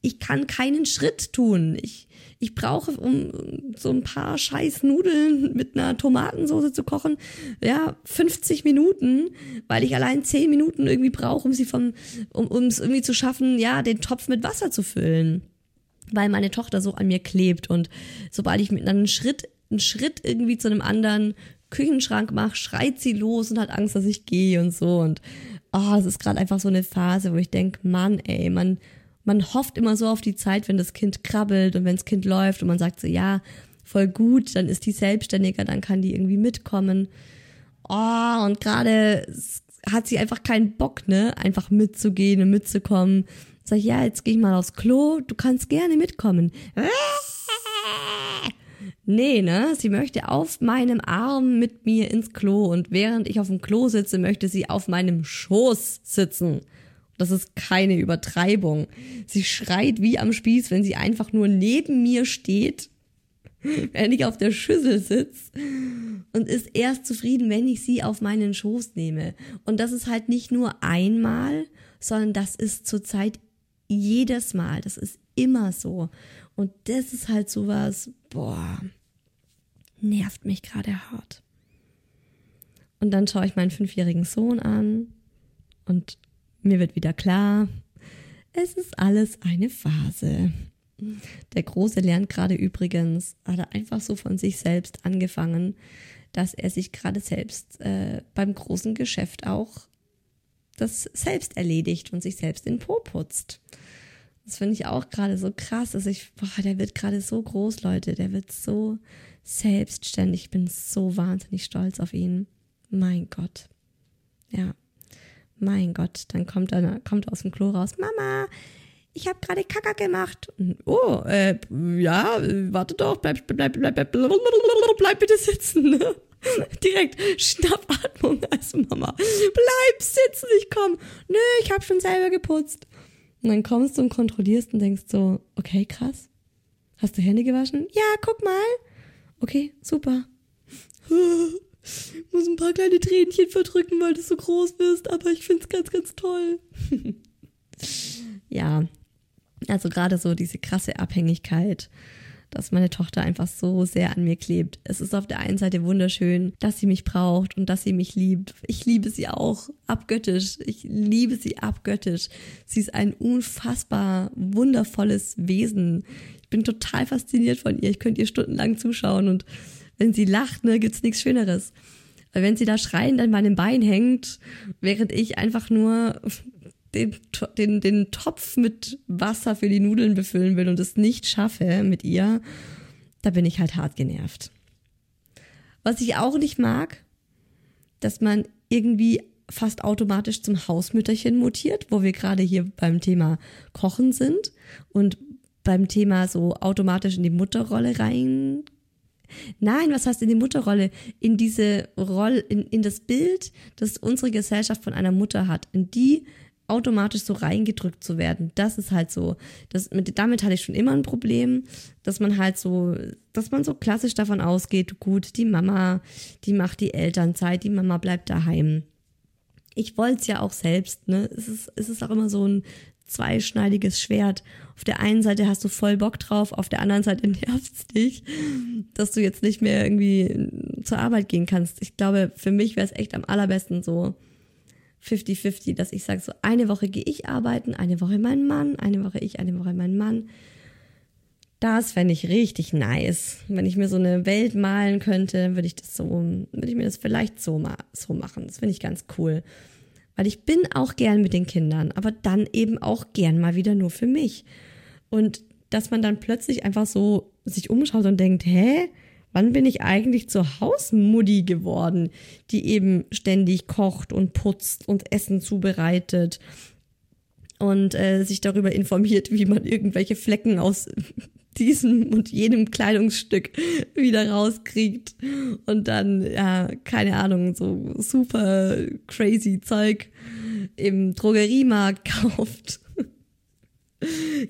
ich kann keinen Schritt tun. Ich, ich brauche, um so ein paar scheiß Nudeln mit einer Tomatensauce zu kochen, ja, 50 Minuten, weil ich allein 10 Minuten irgendwie brauche, um sie vom, um, es irgendwie zu schaffen, ja, den Topf mit Wasser zu füllen. Weil meine Tochter so an mir klebt und sobald ich mit einem Schritt, einen Schritt irgendwie zu einem anderen Küchenschrank mache, schreit sie los und hat Angst, dass ich gehe und so. Und oh, es ist gerade einfach so eine Phase, wo ich denke, Mann, ey, man, man hofft immer so auf die Zeit, wenn das Kind krabbelt und wenn das Kind läuft und man sagt so, ja, voll gut, dann ist die selbstständiger, dann kann die irgendwie mitkommen. Oh, und gerade hat sie einfach keinen Bock, ne, einfach mitzugehen und mitzukommen. Sag ich, ja, jetzt gehe ich mal aufs Klo, du kannst gerne mitkommen. Nee, ne? Sie möchte auf meinem Arm mit mir ins Klo und während ich auf dem Klo sitze, möchte sie auf meinem Schoß sitzen. Das ist keine Übertreibung. Sie schreit wie am Spieß, wenn sie einfach nur neben mir steht, (laughs) wenn ich auf der Schüssel sitze und ist erst zufrieden, wenn ich sie auf meinen Schoß nehme. Und das ist halt nicht nur einmal, sondern das ist zurzeit jedes Mal. Das ist immer so. Und das ist halt sowas, boah, nervt mich gerade hart. Und dann schaue ich meinen fünfjährigen Sohn an und mir wird wieder klar, es ist alles eine Phase. Der Große lernt gerade übrigens, hat er einfach so von sich selbst angefangen, dass er sich gerade selbst äh, beim großen Geschäft auch das selbst erledigt und sich selbst in Po putzt. Das finde ich auch gerade so krass. dass ich, boah, der wird gerade so groß, Leute. Der wird so selbstständig. Ich bin so wahnsinnig stolz auf ihn. Mein Gott. Ja. Mein Gott. Dann kommt er, kommt aus dem Klo raus. Mama, ich habe gerade Kacker gemacht. Oh, äh, ja, warte doch, bleib, bleib, bleib, bleib, bleib bitte sitzen. Ne? (laughs) Direkt Schnappatmung als Mama. Bleib sitzen, ich komm. Nö, ich habe schon selber geputzt. Und dann kommst du und kontrollierst und denkst so, okay, krass. Hast du Hände gewaschen? Ja, guck mal. Okay, super. (laughs) Muss ein paar kleine Tränchen verdrücken, weil du so groß bist, aber ich find's ganz, ganz toll. (laughs) ja, also gerade so diese krasse Abhängigkeit dass meine Tochter einfach so sehr an mir klebt. Es ist auf der einen Seite wunderschön, dass sie mich braucht und dass sie mich liebt. Ich liebe sie auch abgöttisch. Ich liebe sie abgöttisch. Sie ist ein unfassbar wundervolles Wesen. Ich bin total fasziniert von ihr. Ich könnte ihr stundenlang zuschauen und wenn sie lacht, ne, gibt's nichts Schöneres. Weil wenn sie da schreiend an meinem Bein hängt, während ich einfach nur den, den, den Topf mit Wasser für die Nudeln befüllen will und es nicht schaffe mit ihr, da bin ich halt hart genervt. Was ich auch nicht mag, dass man irgendwie fast automatisch zum Hausmütterchen mutiert, wo wir gerade hier beim Thema Kochen sind und beim Thema so automatisch in die Mutterrolle rein Nein, was heißt in die Mutterrolle? In diese Rolle, in, in das Bild, das unsere Gesellschaft von einer Mutter hat. In die automatisch so reingedrückt zu werden. Das ist halt so. Das, mit, damit hatte ich schon immer ein Problem, dass man halt so, dass man so klassisch davon ausgeht, gut, die Mama, die macht die Elternzeit, die Mama bleibt daheim. Ich wollte es ja auch selbst, ne? Es ist, es ist auch immer so ein zweischneidiges Schwert. Auf der einen Seite hast du voll Bock drauf, auf der anderen Seite (laughs) nervt's dich, dass du jetzt nicht mehr irgendwie zur Arbeit gehen kannst. Ich glaube, für mich wäre es echt am allerbesten so, 50-50, dass ich sage, so eine Woche gehe ich arbeiten, eine Woche mein Mann, eine Woche ich, eine Woche mein Mann. Das fände ich richtig nice. Wenn ich mir so eine Welt malen könnte, würde ich das so, würde ich mir das vielleicht so, ma so machen. Das finde ich ganz cool. Weil ich bin auch gern mit den Kindern, aber dann eben auch gern mal wieder nur für mich. Und dass man dann plötzlich einfach so sich umschaut und denkt, hä? Wann bin ich eigentlich zur Hausmuddi geworden, die eben ständig kocht und putzt und Essen zubereitet und äh, sich darüber informiert, wie man irgendwelche Flecken aus diesem und jenem Kleidungsstück wieder rauskriegt und dann, ja, keine Ahnung, so super crazy Zeug im Drogeriemarkt (laughs) kauft.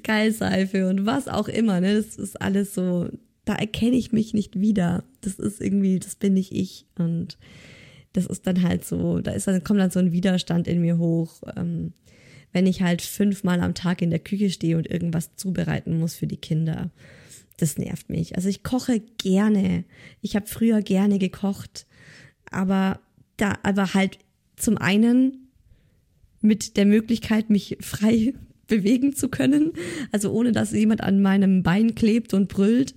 Keilseife und was auch immer, ne? Das ist alles so da erkenne ich mich nicht wieder. Das ist irgendwie, das bin nicht ich. Und das ist dann halt so, da ist dann, kommt dann so ein Widerstand in mir hoch, ähm, wenn ich halt fünfmal am Tag in der Küche stehe und irgendwas zubereiten muss für die Kinder. Das nervt mich. Also ich koche gerne. Ich habe früher gerne gekocht, aber da, aber halt zum einen mit der Möglichkeit, mich frei (laughs) bewegen zu können, also ohne dass jemand an meinem Bein klebt und brüllt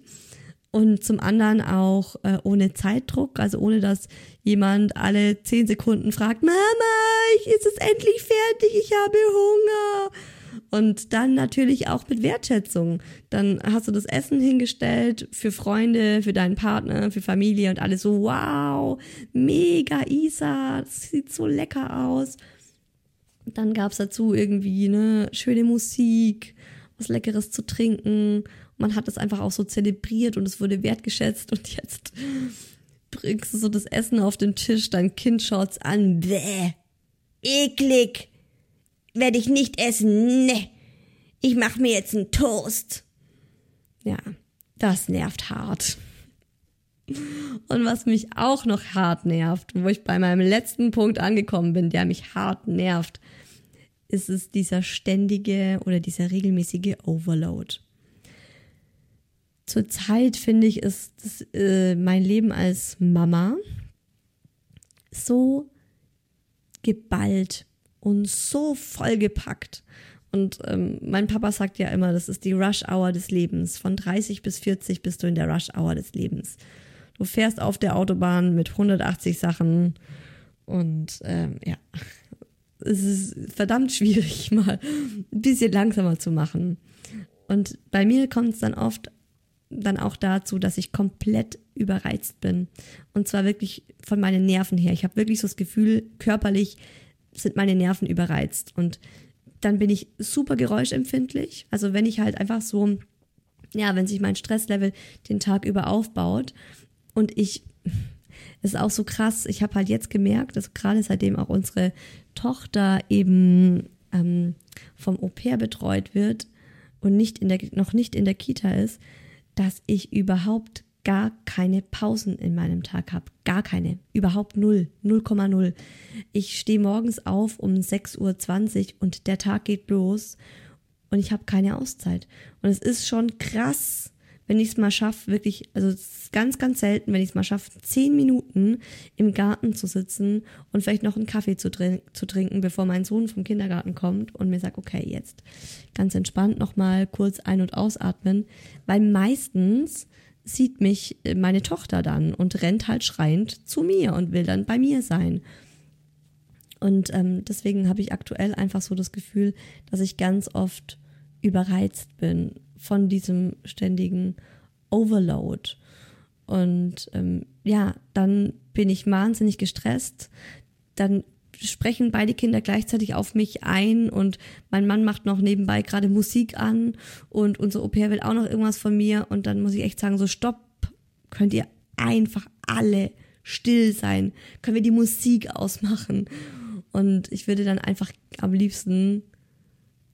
und zum anderen auch äh, ohne Zeitdruck, also ohne dass jemand alle zehn Sekunden fragt, Mama, ich ist es endlich fertig, ich habe Hunger. Und dann natürlich auch mit Wertschätzung. Dann hast du das Essen hingestellt für Freunde, für deinen Partner, für Familie und alle so, wow, mega Isa, das sieht so lecker aus. Dann gab's dazu irgendwie ne schöne Musik, was Leckeres zu trinken man hat das einfach auch so zelebriert und es wurde wertgeschätzt und jetzt (laughs) bringst du so das Essen auf den Tisch, dein Kind schaut's an, bäh, eklig, werde ich nicht essen, ne, ich mach mir jetzt einen Toast. Ja, das nervt hart. Und was mich auch noch hart nervt, wo ich bei meinem letzten Punkt angekommen bin, der mich hart nervt, ist es dieser ständige oder dieser regelmäßige Overload zurzeit finde ich, ist das, äh, mein Leben als Mama so geballt und so vollgepackt. Und ähm, mein Papa sagt ja immer, das ist die Rush-Hour des Lebens. Von 30 bis 40 bist du in der Rush-Hour des Lebens. Du fährst auf der Autobahn mit 180 Sachen und ähm, ja, es ist verdammt schwierig, (laughs) mal ein bisschen langsamer zu machen. Und bei mir kommt es dann oft dann auch dazu, dass ich komplett überreizt bin. Und zwar wirklich von meinen Nerven her. Ich habe wirklich so das Gefühl, körperlich sind meine Nerven überreizt. Und dann bin ich super geräuschempfindlich. Also wenn ich halt einfach so, ja, wenn sich mein Stresslevel den Tag über aufbaut und ich, es (laughs) ist auch so krass, ich habe halt jetzt gemerkt, dass gerade seitdem auch unsere Tochter eben ähm, vom Au pair betreut wird und nicht in der, noch nicht in der Kita ist, dass ich überhaupt gar keine Pausen in meinem Tag habe. Gar keine. Überhaupt null. 0,0. Ich stehe morgens auf um 6.20 Uhr und der Tag geht los und ich habe keine Auszeit. Und es ist schon krass, wenn ich es mal schaffe, wirklich, also ganz, ganz selten, wenn ich es mal schaffe, zehn Minuten im Garten zu sitzen und vielleicht noch einen Kaffee zu, trin zu trinken, bevor mein Sohn vom Kindergarten kommt und mir sagt, okay, jetzt ganz entspannt nochmal kurz ein- und ausatmen, weil meistens sieht mich äh, meine Tochter dann und rennt halt schreiend zu mir und will dann bei mir sein. Und ähm, deswegen habe ich aktuell einfach so das Gefühl, dass ich ganz oft überreizt bin von diesem ständigen Overload. Und ähm, ja, dann bin ich wahnsinnig gestresst. Dann sprechen beide Kinder gleichzeitig auf mich ein und mein Mann macht noch nebenbei gerade Musik an und unser Au pair will auch noch irgendwas von mir und dann muss ich echt sagen, so stopp, könnt ihr einfach alle still sein, können wir die Musik ausmachen. Und ich würde dann einfach am liebsten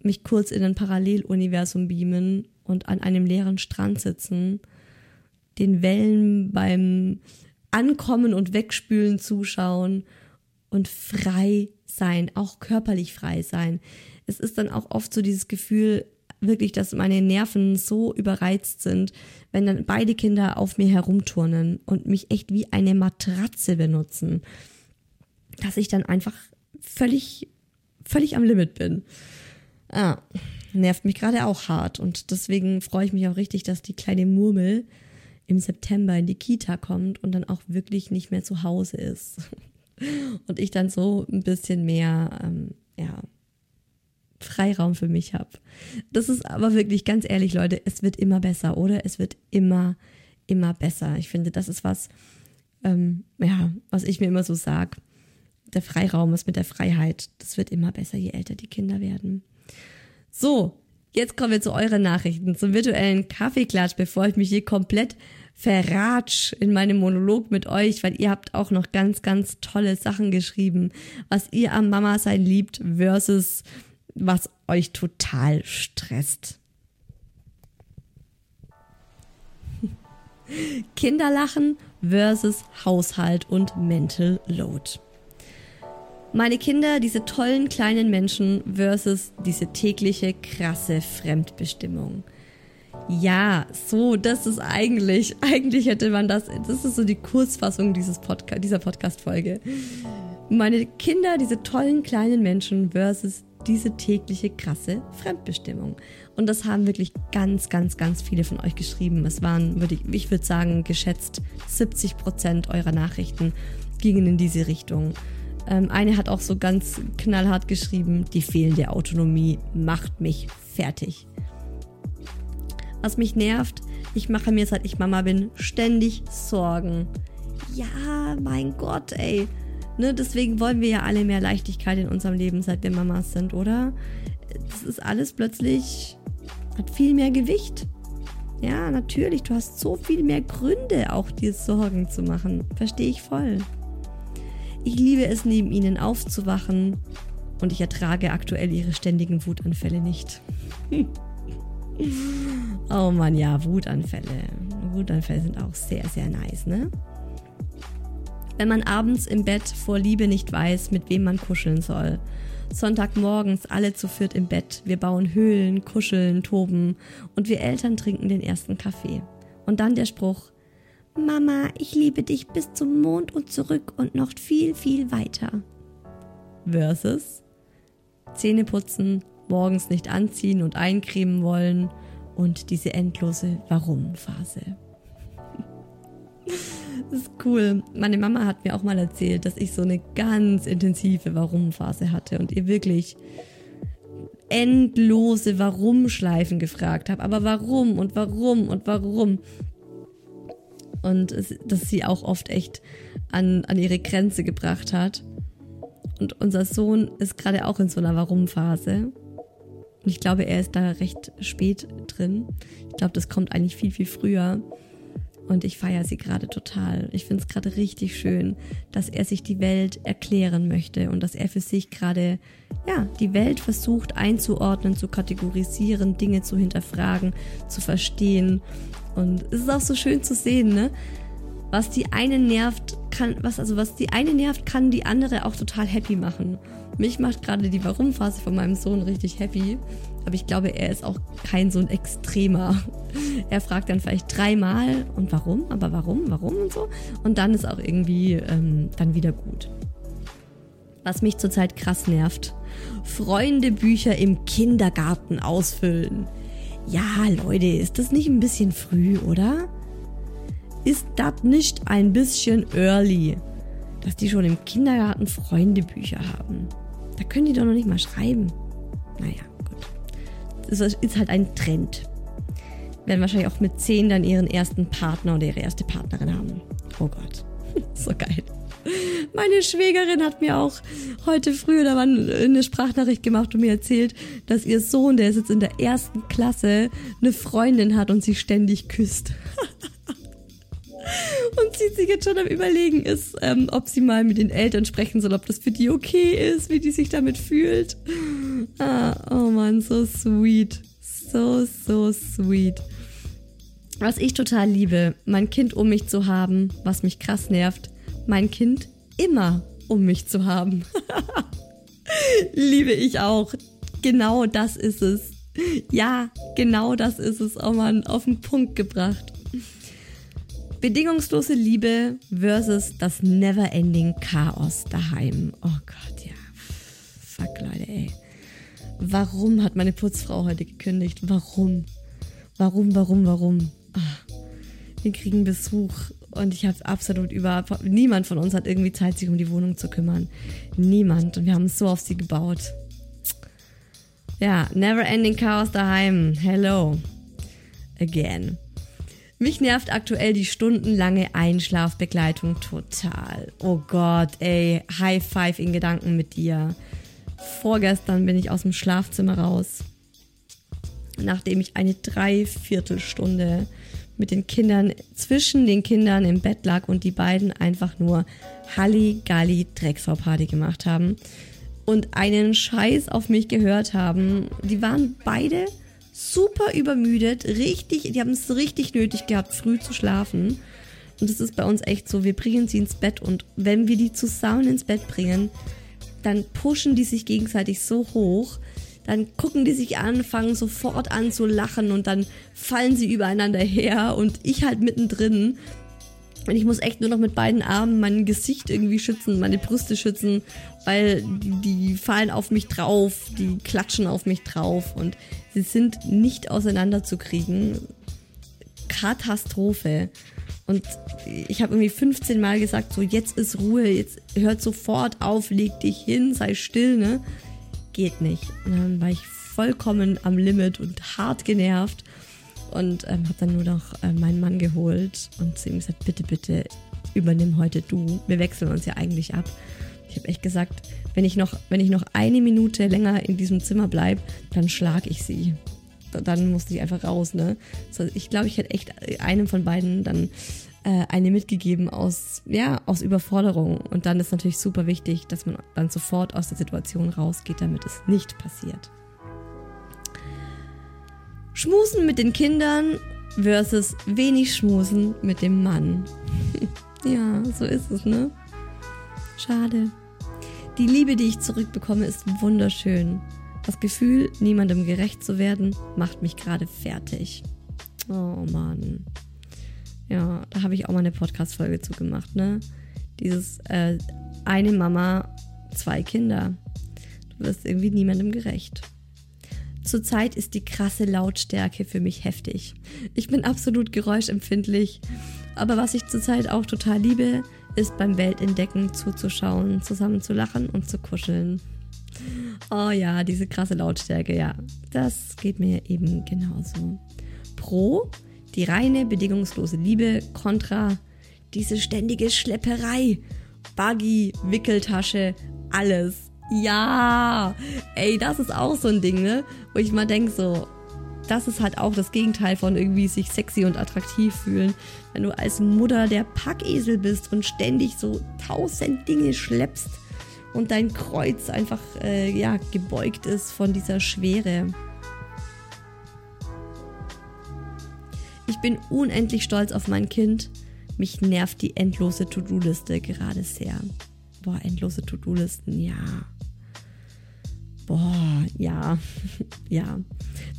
mich kurz in ein Paralleluniversum beamen und an einem leeren Strand sitzen, den Wellen beim Ankommen und Wegspülen zuschauen und frei sein, auch körperlich frei sein. Es ist dann auch oft so dieses Gefühl, wirklich, dass meine Nerven so überreizt sind, wenn dann beide Kinder auf mir herumturnen und mich echt wie eine Matratze benutzen, dass ich dann einfach völlig, völlig am Limit bin. Ah, nervt mich gerade auch hart und deswegen freue ich mich auch richtig, dass die kleine Murmel im September in die Kita kommt und dann auch wirklich nicht mehr zu Hause ist. (laughs) Und ich dann so ein bisschen mehr, ähm, ja, Freiraum für mich habe. Das ist aber wirklich ganz ehrlich, Leute, es wird immer besser, oder? Es wird immer, immer besser. Ich finde, das ist was, ähm, ja, was ich mir immer so sage. Der Freiraum ist mit der Freiheit. Das wird immer besser, je älter die Kinder werden. So, jetzt kommen wir zu euren Nachrichten, zum virtuellen Kaffeeklatsch, bevor ich mich hier komplett verratsch in meinem Monolog mit euch, weil ihr habt auch noch ganz, ganz tolle Sachen geschrieben, was ihr am Mama sein liebt versus was euch total stresst. (laughs) Kinderlachen versus Haushalt und Mental Load. Meine Kinder, diese tollen kleinen Menschen versus diese tägliche krasse Fremdbestimmung. Ja, so, das ist eigentlich, (laughs) eigentlich hätte man das, das ist so die Kurzfassung dieses Podca dieser Podcast-Folge. Meine Kinder, diese tollen kleinen Menschen versus diese tägliche krasse Fremdbestimmung. Und das haben wirklich ganz, ganz, ganz viele von euch geschrieben. Es waren, würde ich, ich würde sagen, geschätzt 70 Prozent eurer Nachrichten gingen in diese Richtung. Ähm, eine hat auch so ganz knallhart geschrieben, die fehlende Autonomie macht mich fertig. Was mich nervt, ich mache mir seit ich Mama bin ständig Sorgen. Ja, mein Gott, ey. Ne, deswegen wollen wir ja alle mehr Leichtigkeit in unserem Leben, seit wir Mamas sind, oder? Das ist alles plötzlich, hat viel mehr Gewicht. Ja, natürlich, du hast so viel mehr Gründe, auch dir Sorgen zu machen. Verstehe ich voll. Ich liebe es, neben ihnen aufzuwachen und ich ertrage aktuell ihre ständigen Wutanfälle nicht. (laughs) oh Mann, ja, Wutanfälle. Wutanfälle sind auch sehr, sehr nice, ne? wenn man abends im Bett vor Liebe nicht weiß, mit wem man kuscheln soll. Sonntagmorgens alle zu viert im Bett, wir bauen Höhlen, kuscheln, toben und wir Eltern trinken den ersten Kaffee. Und dann der Spruch, Mama, ich liebe dich bis zum Mond und zurück und noch viel, viel weiter. Versus Zähne putzen, morgens nicht anziehen und eincremen wollen und diese endlose Warum-Phase. (laughs) Das ist cool. Meine Mama hat mir auch mal erzählt, dass ich so eine ganz intensive Warum-Phase hatte und ihr wirklich endlose Warum-Schleifen gefragt habe. Aber warum und warum und warum? Und dass sie auch oft echt an, an ihre Grenze gebracht hat. Und unser Sohn ist gerade auch in so einer Warum-Phase. Und ich glaube, er ist da recht spät drin. Ich glaube, das kommt eigentlich viel, viel früher. Und ich feiere sie gerade total. Ich finde es gerade richtig schön, dass er sich die Welt erklären möchte und dass er für sich gerade, ja, die Welt versucht einzuordnen, zu kategorisieren, Dinge zu hinterfragen, zu verstehen. Und es ist auch so schön zu sehen, ne? Was die eine nervt, kann, was, also was die eine nervt, kann die andere auch total happy machen. Mich macht gerade die Warum-Phase von meinem Sohn richtig happy. Aber ich glaube, er ist auch kein so ein Extremer. (laughs) Er fragt dann vielleicht dreimal und warum, aber warum, warum und so. Und dann ist auch irgendwie ähm, dann wieder gut. Was mich zurzeit krass nervt. Freundebücher im Kindergarten ausfüllen. Ja, Leute, ist das nicht ein bisschen früh, oder? Ist das nicht ein bisschen early, dass die schon im Kindergarten Freundebücher haben? Da können die doch noch nicht mal schreiben. Naja, gut. Das ist halt ein Trend. Werden wahrscheinlich auch mit 10 dann ihren ersten Partner oder ihre erste Partnerin haben. Oh Gott. (laughs) so geil. Meine Schwägerin hat mir auch heute früh oder wann eine Sprachnachricht gemacht und mir erzählt, dass ihr Sohn, der ist jetzt in der ersten Klasse, eine Freundin hat und sie ständig küsst. (laughs) und sie sich jetzt schon am Überlegen ist, ähm, ob sie mal mit den Eltern sprechen soll, ob das für die okay ist, wie die sich damit fühlt. Ah, oh Mann, so sweet. So, so sweet. Was ich total liebe, mein Kind um mich zu haben, was mich krass nervt, mein Kind immer um mich zu haben. (laughs) liebe ich auch. Genau das ist es. Ja, genau das ist es. Oh Mann, auf den Punkt gebracht. Bedingungslose Liebe versus das never-ending Chaos daheim. Oh Gott, ja. Fuck, Leute, ey. Warum hat meine Putzfrau heute gekündigt? Warum? Warum, warum, warum? Ah, wir kriegen Besuch und ich habe absolut über. Niemand von uns hat irgendwie Zeit, sich um die Wohnung zu kümmern. Niemand. Und wir haben so auf sie gebaut. Ja, never ending Chaos daheim. Hello. Again. Mich nervt aktuell die stundenlange Einschlafbegleitung total. Oh Gott, ey, High Five in Gedanken mit dir. Vorgestern bin ich aus dem Schlafzimmer raus, nachdem ich eine Dreiviertelstunde mit den Kindern, zwischen den Kindern im Bett lag und die beiden einfach nur Halligalli Drecksau-Party gemacht haben und einen Scheiß auf mich gehört haben. Die waren beide super übermüdet, richtig, die haben es richtig nötig gehabt, früh zu schlafen. Und es ist bei uns echt so, wir bringen sie ins Bett und wenn wir die zusammen ins Bett bringen, dann pushen die sich gegenseitig so hoch, dann gucken die sich an, fangen sofort an zu lachen und dann fallen sie übereinander her und ich halt mittendrin. Und ich muss echt nur noch mit beiden Armen mein Gesicht irgendwie schützen, meine Brüste schützen, weil die, die fallen auf mich drauf, die klatschen auf mich drauf und sie sind nicht auseinanderzukriegen. Katastrophe. Und ich habe irgendwie 15 Mal gesagt, so jetzt ist Ruhe, jetzt hört sofort auf, leg dich hin, sei still, ne? Geht nicht. Und dann war ich vollkommen am Limit und hart genervt und ähm, habe dann nur noch äh, meinen Mann geholt und zu ihm gesagt, bitte, bitte übernimm heute du. Wir wechseln uns ja eigentlich ab. Ich habe echt gesagt, wenn ich noch, wenn ich noch eine Minute länger in diesem Zimmer bleibe, dann schlage ich sie dann musste ich einfach raus, ne? Also ich glaube, ich hätte echt einem von beiden dann äh, eine mitgegeben aus, ja, aus Überforderung. Und dann ist natürlich super wichtig, dass man dann sofort aus der Situation rausgeht, damit es nicht passiert. Schmusen mit den Kindern versus wenig Schmusen mit dem Mann. (laughs) ja, so ist es, ne? Schade. Die Liebe, die ich zurückbekomme, ist wunderschön. Das Gefühl, niemandem gerecht zu werden, macht mich gerade fertig. Oh Mann. Ja, da habe ich auch mal eine Podcast-Folge zu gemacht, ne? Dieses äh, eine Mama, zwei Kinder. Du wirst irgendwie niemandem gerecht. Zurzeit ist die krasse Lautstärke für mich heftig. Ich bin absolut geräuschempfindlich. Aber was ich zurzeit auch total liebe, ist beim Weltentdecken zuzuschauen, zusammen zu lachen und zu kuscheln. Oh ja, diese krasse Lautstärke, ja. Das geht mir eben genauso. Pro, die reine, bedingungslose Liebe. Contra, diese ständige Schlepperei. Buggy, Wickeltasche, alles. Ja, ey, das ist auch so ein Ding, ne? Wo ich mal denke, so, das ist halt auch das Gegenteil von irgendwie sich sexy und attraktiv fühlen. Wenn du als Mutter der Packesel bist und ständig so tausend Dinge schleppst und dein Kreuz einfach äh, ja, gebeugt ist von dieser Schwere. Ich bin unendlich stolz auf mein Kind. Mich nervt die endlose To-Do-Liste gerade sehr. Boah, endlose To-Do-Listen, ja. Boah, ja, (laughs) ja.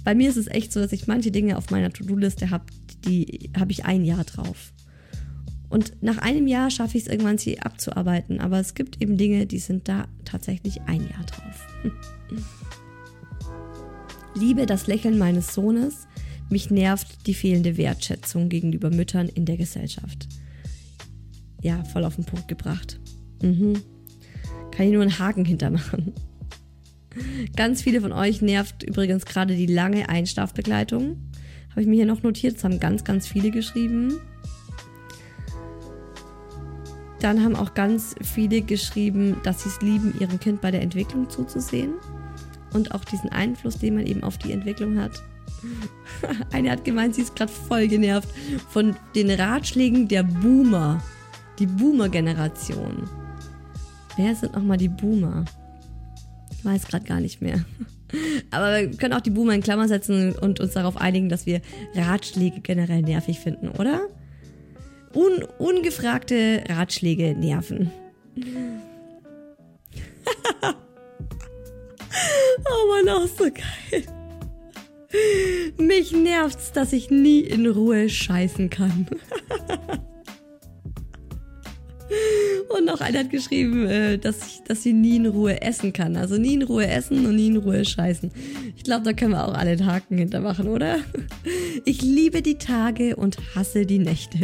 Bei mir ist es echt so, dass ich manche Dinge auf meiner To-Do-Liste habe, die habe ich ein Jahr drauf. Und nach einem Jahr schaffe ich es irgendwann, sie abzuarbeiten. Aber es gibt eben Dinge, die sind da tatsächlich ein Jahr drauf. (laughs) Liebe das Lächeln meines Sohnes. Mich nervt die fehlende Wertschätzung gegenüber Müttern in der Gesellschaft. Ja, voll auf den Punkt gebracht. Mhm. Kann ich nur einen Haken hintermachen. Ganz viele von euch nervt übrigens gerade die lange Einschlafbegleitung. Habe ich mir hier noch notiert, das haben ganz, ganz viele geschrieben. Dann haben auch ganz viele geschrieben, dass sie es lieben, ihrem Kind bei der Entwicklung zuzusehen und auch diesen Einfluss, den man eben auf die Entwicklung hat. (laughs) Eine hat gemeint, sie ist gerade voll genervt von den Ratschlägen der Boomer. Die Boomer-Generation. Wer sind nochmal die Boomer? Ich weiß gerade gar nicht mehr. (laughs) Aber wir können auch die Boomer in Klammer setzen und uns darauf einigen, dass wir Ratschläge generell nervig finden, oder? Un ungefragte Ratschläge nerven. (laughs) oh Mann, auch so geil. Mich nervt's, dass ich nie in Ruhe scheißen kann. Und noch einer hat geschrieben, äh, dass, ich, dass sie nie in Ruhe essen kann. Also nie in Ruhe essen und nie in Ruhe scheißen. Ich glaube, da können wir auch alle den Haken hintermachen, oder? Ich liebe die Tage und hasse die Nächte.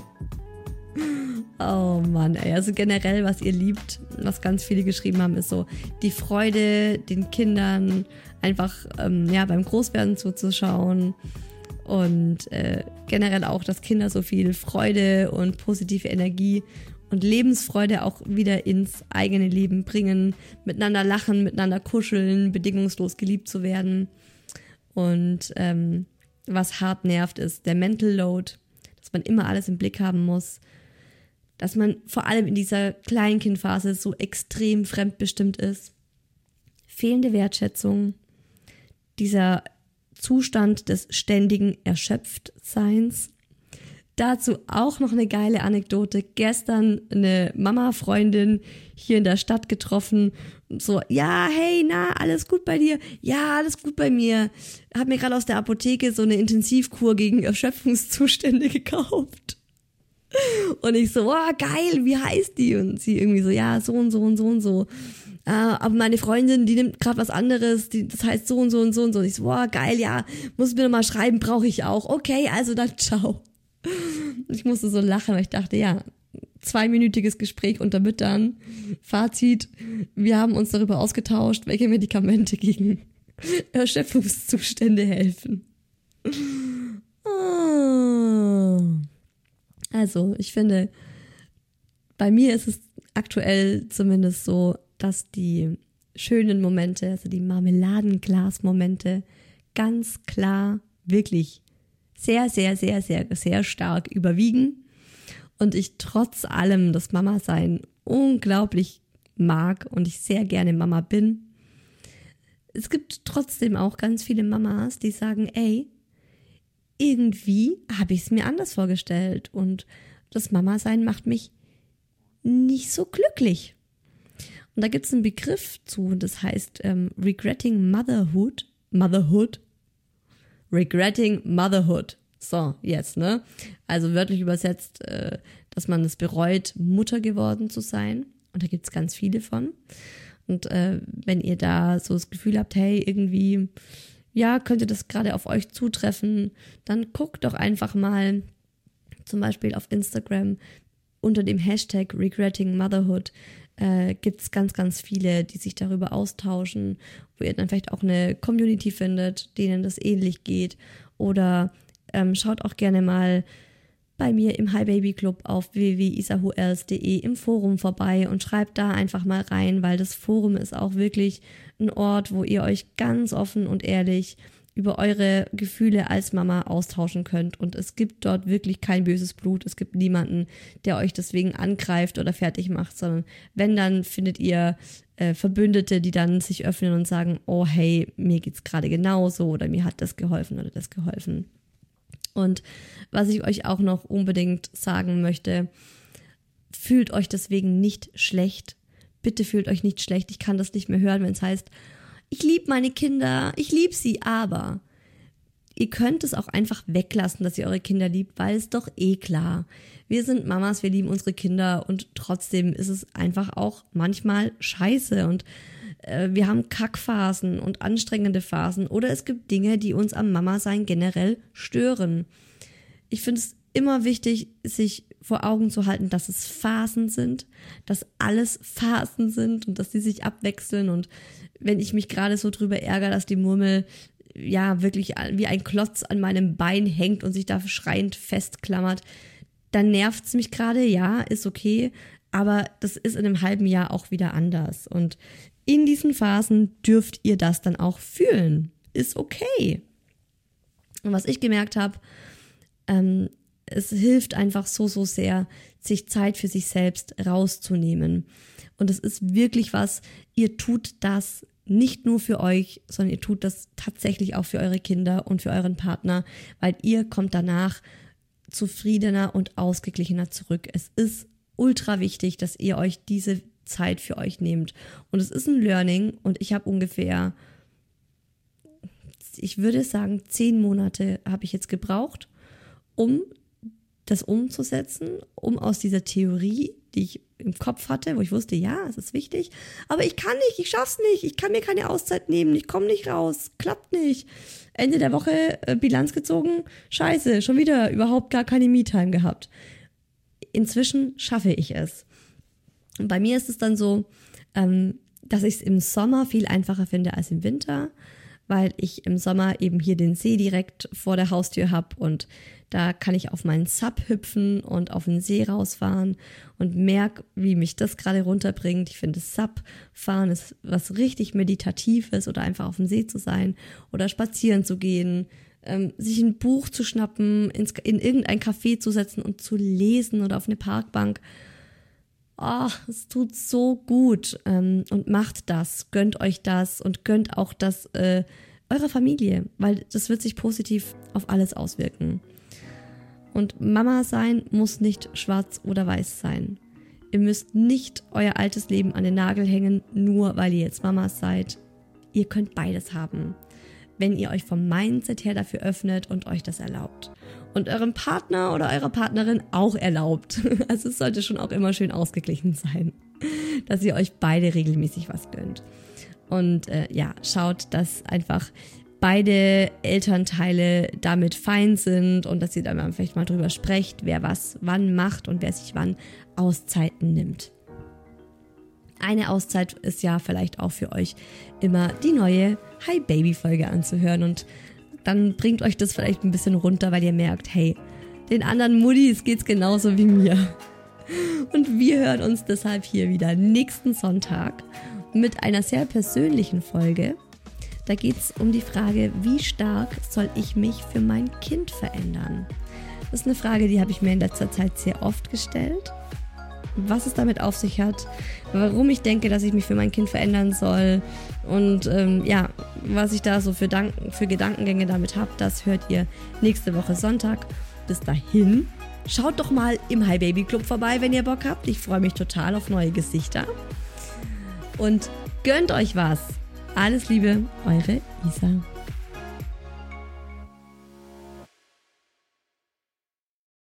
Oh Mann, ey. Also generell, was ihr liebt, was ganz viele geschrieben haben, ist so die Freude, den Kindern einfach ähm, ja, beim Großwerden zuzuschauen. Und äh, generell auch, dass Kinder so viel Freude und positive Energie und Lebensfreude auch wieder ins eigene Leben bringen, miteinander lachen, miteinander kuscheln, bedingungslos geliebt zu werden. Und ähm, was hart nervt, ist der Mental Load, dass man immer alles im Blick haben muss, dass man vor allem in dieser Kleinkindphase so extrem fremdbestimmt ist. Fehlende Wertschätzung, dieser Zustand des ständigen Erschöpftseins, Dazu auch noch eine geile Anekdote. Gestern eine Mama-Freundin hier in der Stadt getroffen. So, ja, hey, na, alles gut bei dir? Ja, alles gut bei mir. Hab mir gerade aus der Apotheke so eine Intensivkur gegen Erschöpfungszustände (laughs) gekauft. Und ich so, oh, geil, wie heißt die? Und sie irgendwie so, ja, so und so und so und so. Uh, aber meine Freundin, die nimmt gerade was anderes, die, das heißt so und so und so und so. Und ich so, boah, geil, ja, muss mir nochmal schreiben, brauche ich auch. Okay, also dann (laughs) ciao. Ich musste so lachen, weil ich dachte, ja, zweiminütiges Gespräch unter Müttern. Fazit, wir haben uns darüber ausgetauscht, welche Medikamente gegen (laughs) Erschöpfungszustände helfen. Ah. Also, ich finde, bei mir ist es aktuell zumindest so, dass die schönen Momente, also die Marmeladenglas-Momente, ganz klar wirklich sehr, sehr, sehr, sehr, sehr stark überwiegen und ich trotz allem das Mama-Sein unglaublich mag und ich sehr gerne Mama bin. Es gibt trotzdem auch ganz viele Mamas, die sagen, ey, irgendwie habe ich es mir anders vorgestellt und das Mama-Sein macht mich nicht so glücklich. Und da gibt es einen Begriff zu, das heißt ähm, Regretting Motherhood. Motherhood. Regretting Motherhood. So, jetzt, ne? Also wörtlich übersetzt, äh, dass man es bereut, Mutter geworden zu sein. Und da gibt es ganz viele von. Und äh, wenn ihr da so das Gefühl habt, hey, irgendwie, ja, könnte das gerade auf euch zutreffen, dann guckt doch einfach mal zum Beispiel auf Instagram unter dem Hashtag Regretting Motherhood äh, gibt es ganz, ganz viele, die sich darüber austauschen, wo ihr dann vielleicht auch eine Community findet, denen das ähnlich geht. Oder ähm, schaut auch gerne mal bei mir im Hi Baby Club auf www.isahuels.de im Forum vorbei und schreibt da einfach mal rein, weil das Forum ist auch wirklich ein Ort, wo ihr euch ganz offen und ehrlich über eure Gefühle als Mama austauschen könnt. Und es gibt dort wirklich kein böses Blut. Es gibt niemanden, der euch deswegen angreift oder fertig macht, sondern wenn, dann findet ihr äh, Verbündete, die dann sich öffnen und sagen, oh hey, mir geht's gerade genauso oder mir hat das geholfen oder das geholfen. Und was ich euch auch noch unbedingt sagen möchte, fühlt euch deswegen nicht schlecht. Bitte fühlt euch nicht schlecht. Ich kann das nicht mehr hören, wenn es heißt, ich liebe meine Kinder, ich liebe sie, aber ihr könnt es auch einfach weglassen, dass ihr eure Kinder liebt, weil es doch eh klar. Wir sind Mamas, wir lieben unsere Kinder und trotzdem ist es einfach auch manchmal scheiße und äh, wir haben Kackphasen und anstrengende Phasen oder es gibt Dinge, die uns am Mama-Sein generell stören. Ich finde es immer wichtig, sich vor Augen zu halten, dass es Phasen sind, dass alles Phasen sind und dass sie sich abwechseln. Und wenn ich mich gerade so drüber ärgere, dass die Murmel ja wirklich wie ein Klotz an meinem Bein hängt und sich da schreiend festklammert, dann nervt es mich gerade, ja, ist okay, aber das ist in einem halben Jahr auch wieder anders. Und in diesen Phasen dürft ihr das dann auch fühlen. Ist okay. Und was ich gemerkt habe, ähm, es hilft einfach so, so sehr, sich Zeit für sich selbst rauszunehmen. Und es ist wirklich was, ihr tut das nicht nur für euch, sondern ihr tut das tatsächlich auch für eure Kinder und für euren Partner, weil ihr kommt danach zufriedener und ausgeglichener zurück. Es ist ultra wichtig, dass ihr euch diese Zeit für euch nehmt. Und es ist ein Learning und ich habe ungefähr, ich würde sagen, zehn Monate habe ich jetzt gebraucht, um das umzusetzen, um aus dieser Theorie, die ich im Kopf hatte, wo ich wusste, ja, es ist wichtig, aber ich kann nicht, ich schaff's nicht, ich kann mir keine Auszeit nehmen, ich komme nicht raus, klappt nicht. Ende der Woche äh, Bilanz gezogen, scheiße, schon wieder überhaupt gar keine Me-Time gehabt. Inzwischen schaffe ich es. Und bei mir ist es dann so, ähm, dass ich es im Sommer viel einfacher finde als im Winter, weil ich im Sommer eben hier den See direkt vor der Haustür habe und da kann ich auf meinen Sub hüpfen und auf den See rausfahren und merke, wie mich das gerade runterbringt. Ich finde, Sub fahren ist was richtig Meditatives oder einfach auf dem See zu sein oder spazieren zu gehen, ähm, sich ein Buch zu schnappen, ins, in irgendein Café zu setzen und zu lesen oder auf eine Parkbank. Oh, es tut so gut ähm, und macht das, gönnt euch das und gönnt auch das äh, eurer Familie, weil das wird sich positiv auf alles auswirken. Und Mama sein muss nicht schwarz oder weiß sein. Ihr müsst nicht euer altes Leben an den Nagel hängen, nur weil ihr jetzt Mamas seid. Ihr könnt beides haben, wenn ihr euch vom Mindset her dafür öffnet und euch das erlaubt. Und eurem Partner oder eurer Partnerin auch erlaubt. (laughs) Also es sollte schon auch immer schön ausgeglichen sein, dass ihr euch beide regelmäßig was gönnt. Und äh, ja, schaut, dass einfach beide Elternteile damit fein sind und dass ihr dann vielleicht mal drüber sprecht, wer was wann macht und wer sich wann Auszeiten nimmt. Eine Auszeit ist ja vielleicht auch für euch immer die neue Hi Baby Folge anzuhören und dann bringt euch das vielleicht ein bisschen runter, weil ihr merkt, hey, den anderen Muddis geht's genauso wie mir. Und wir hören uns deshalb hier wieder nächsten Sonntag mit einer sehr persönlichen Folge da geht es um die Frage, wie stark soll ich mich für mein Kind verändern? Das ist eine Frage, die habe ich mir in letzter Zeit sehr oft gestellt. Was es damit auf sich hat, warum ich denke, dass ich mich für mein Kind verändern soll und ähm, ja, was ich da so für, Dank für Gedankengänge damit habe, das hört ihr nächste Woche Sonntag. Bis dahin, schaut doch mal im Hi Baby Club vorbei, wenn ihr Bock habt. Ich freue mich total auf neue Gesichter. Und gönnt euch was. Alles Liebe, eure Isa.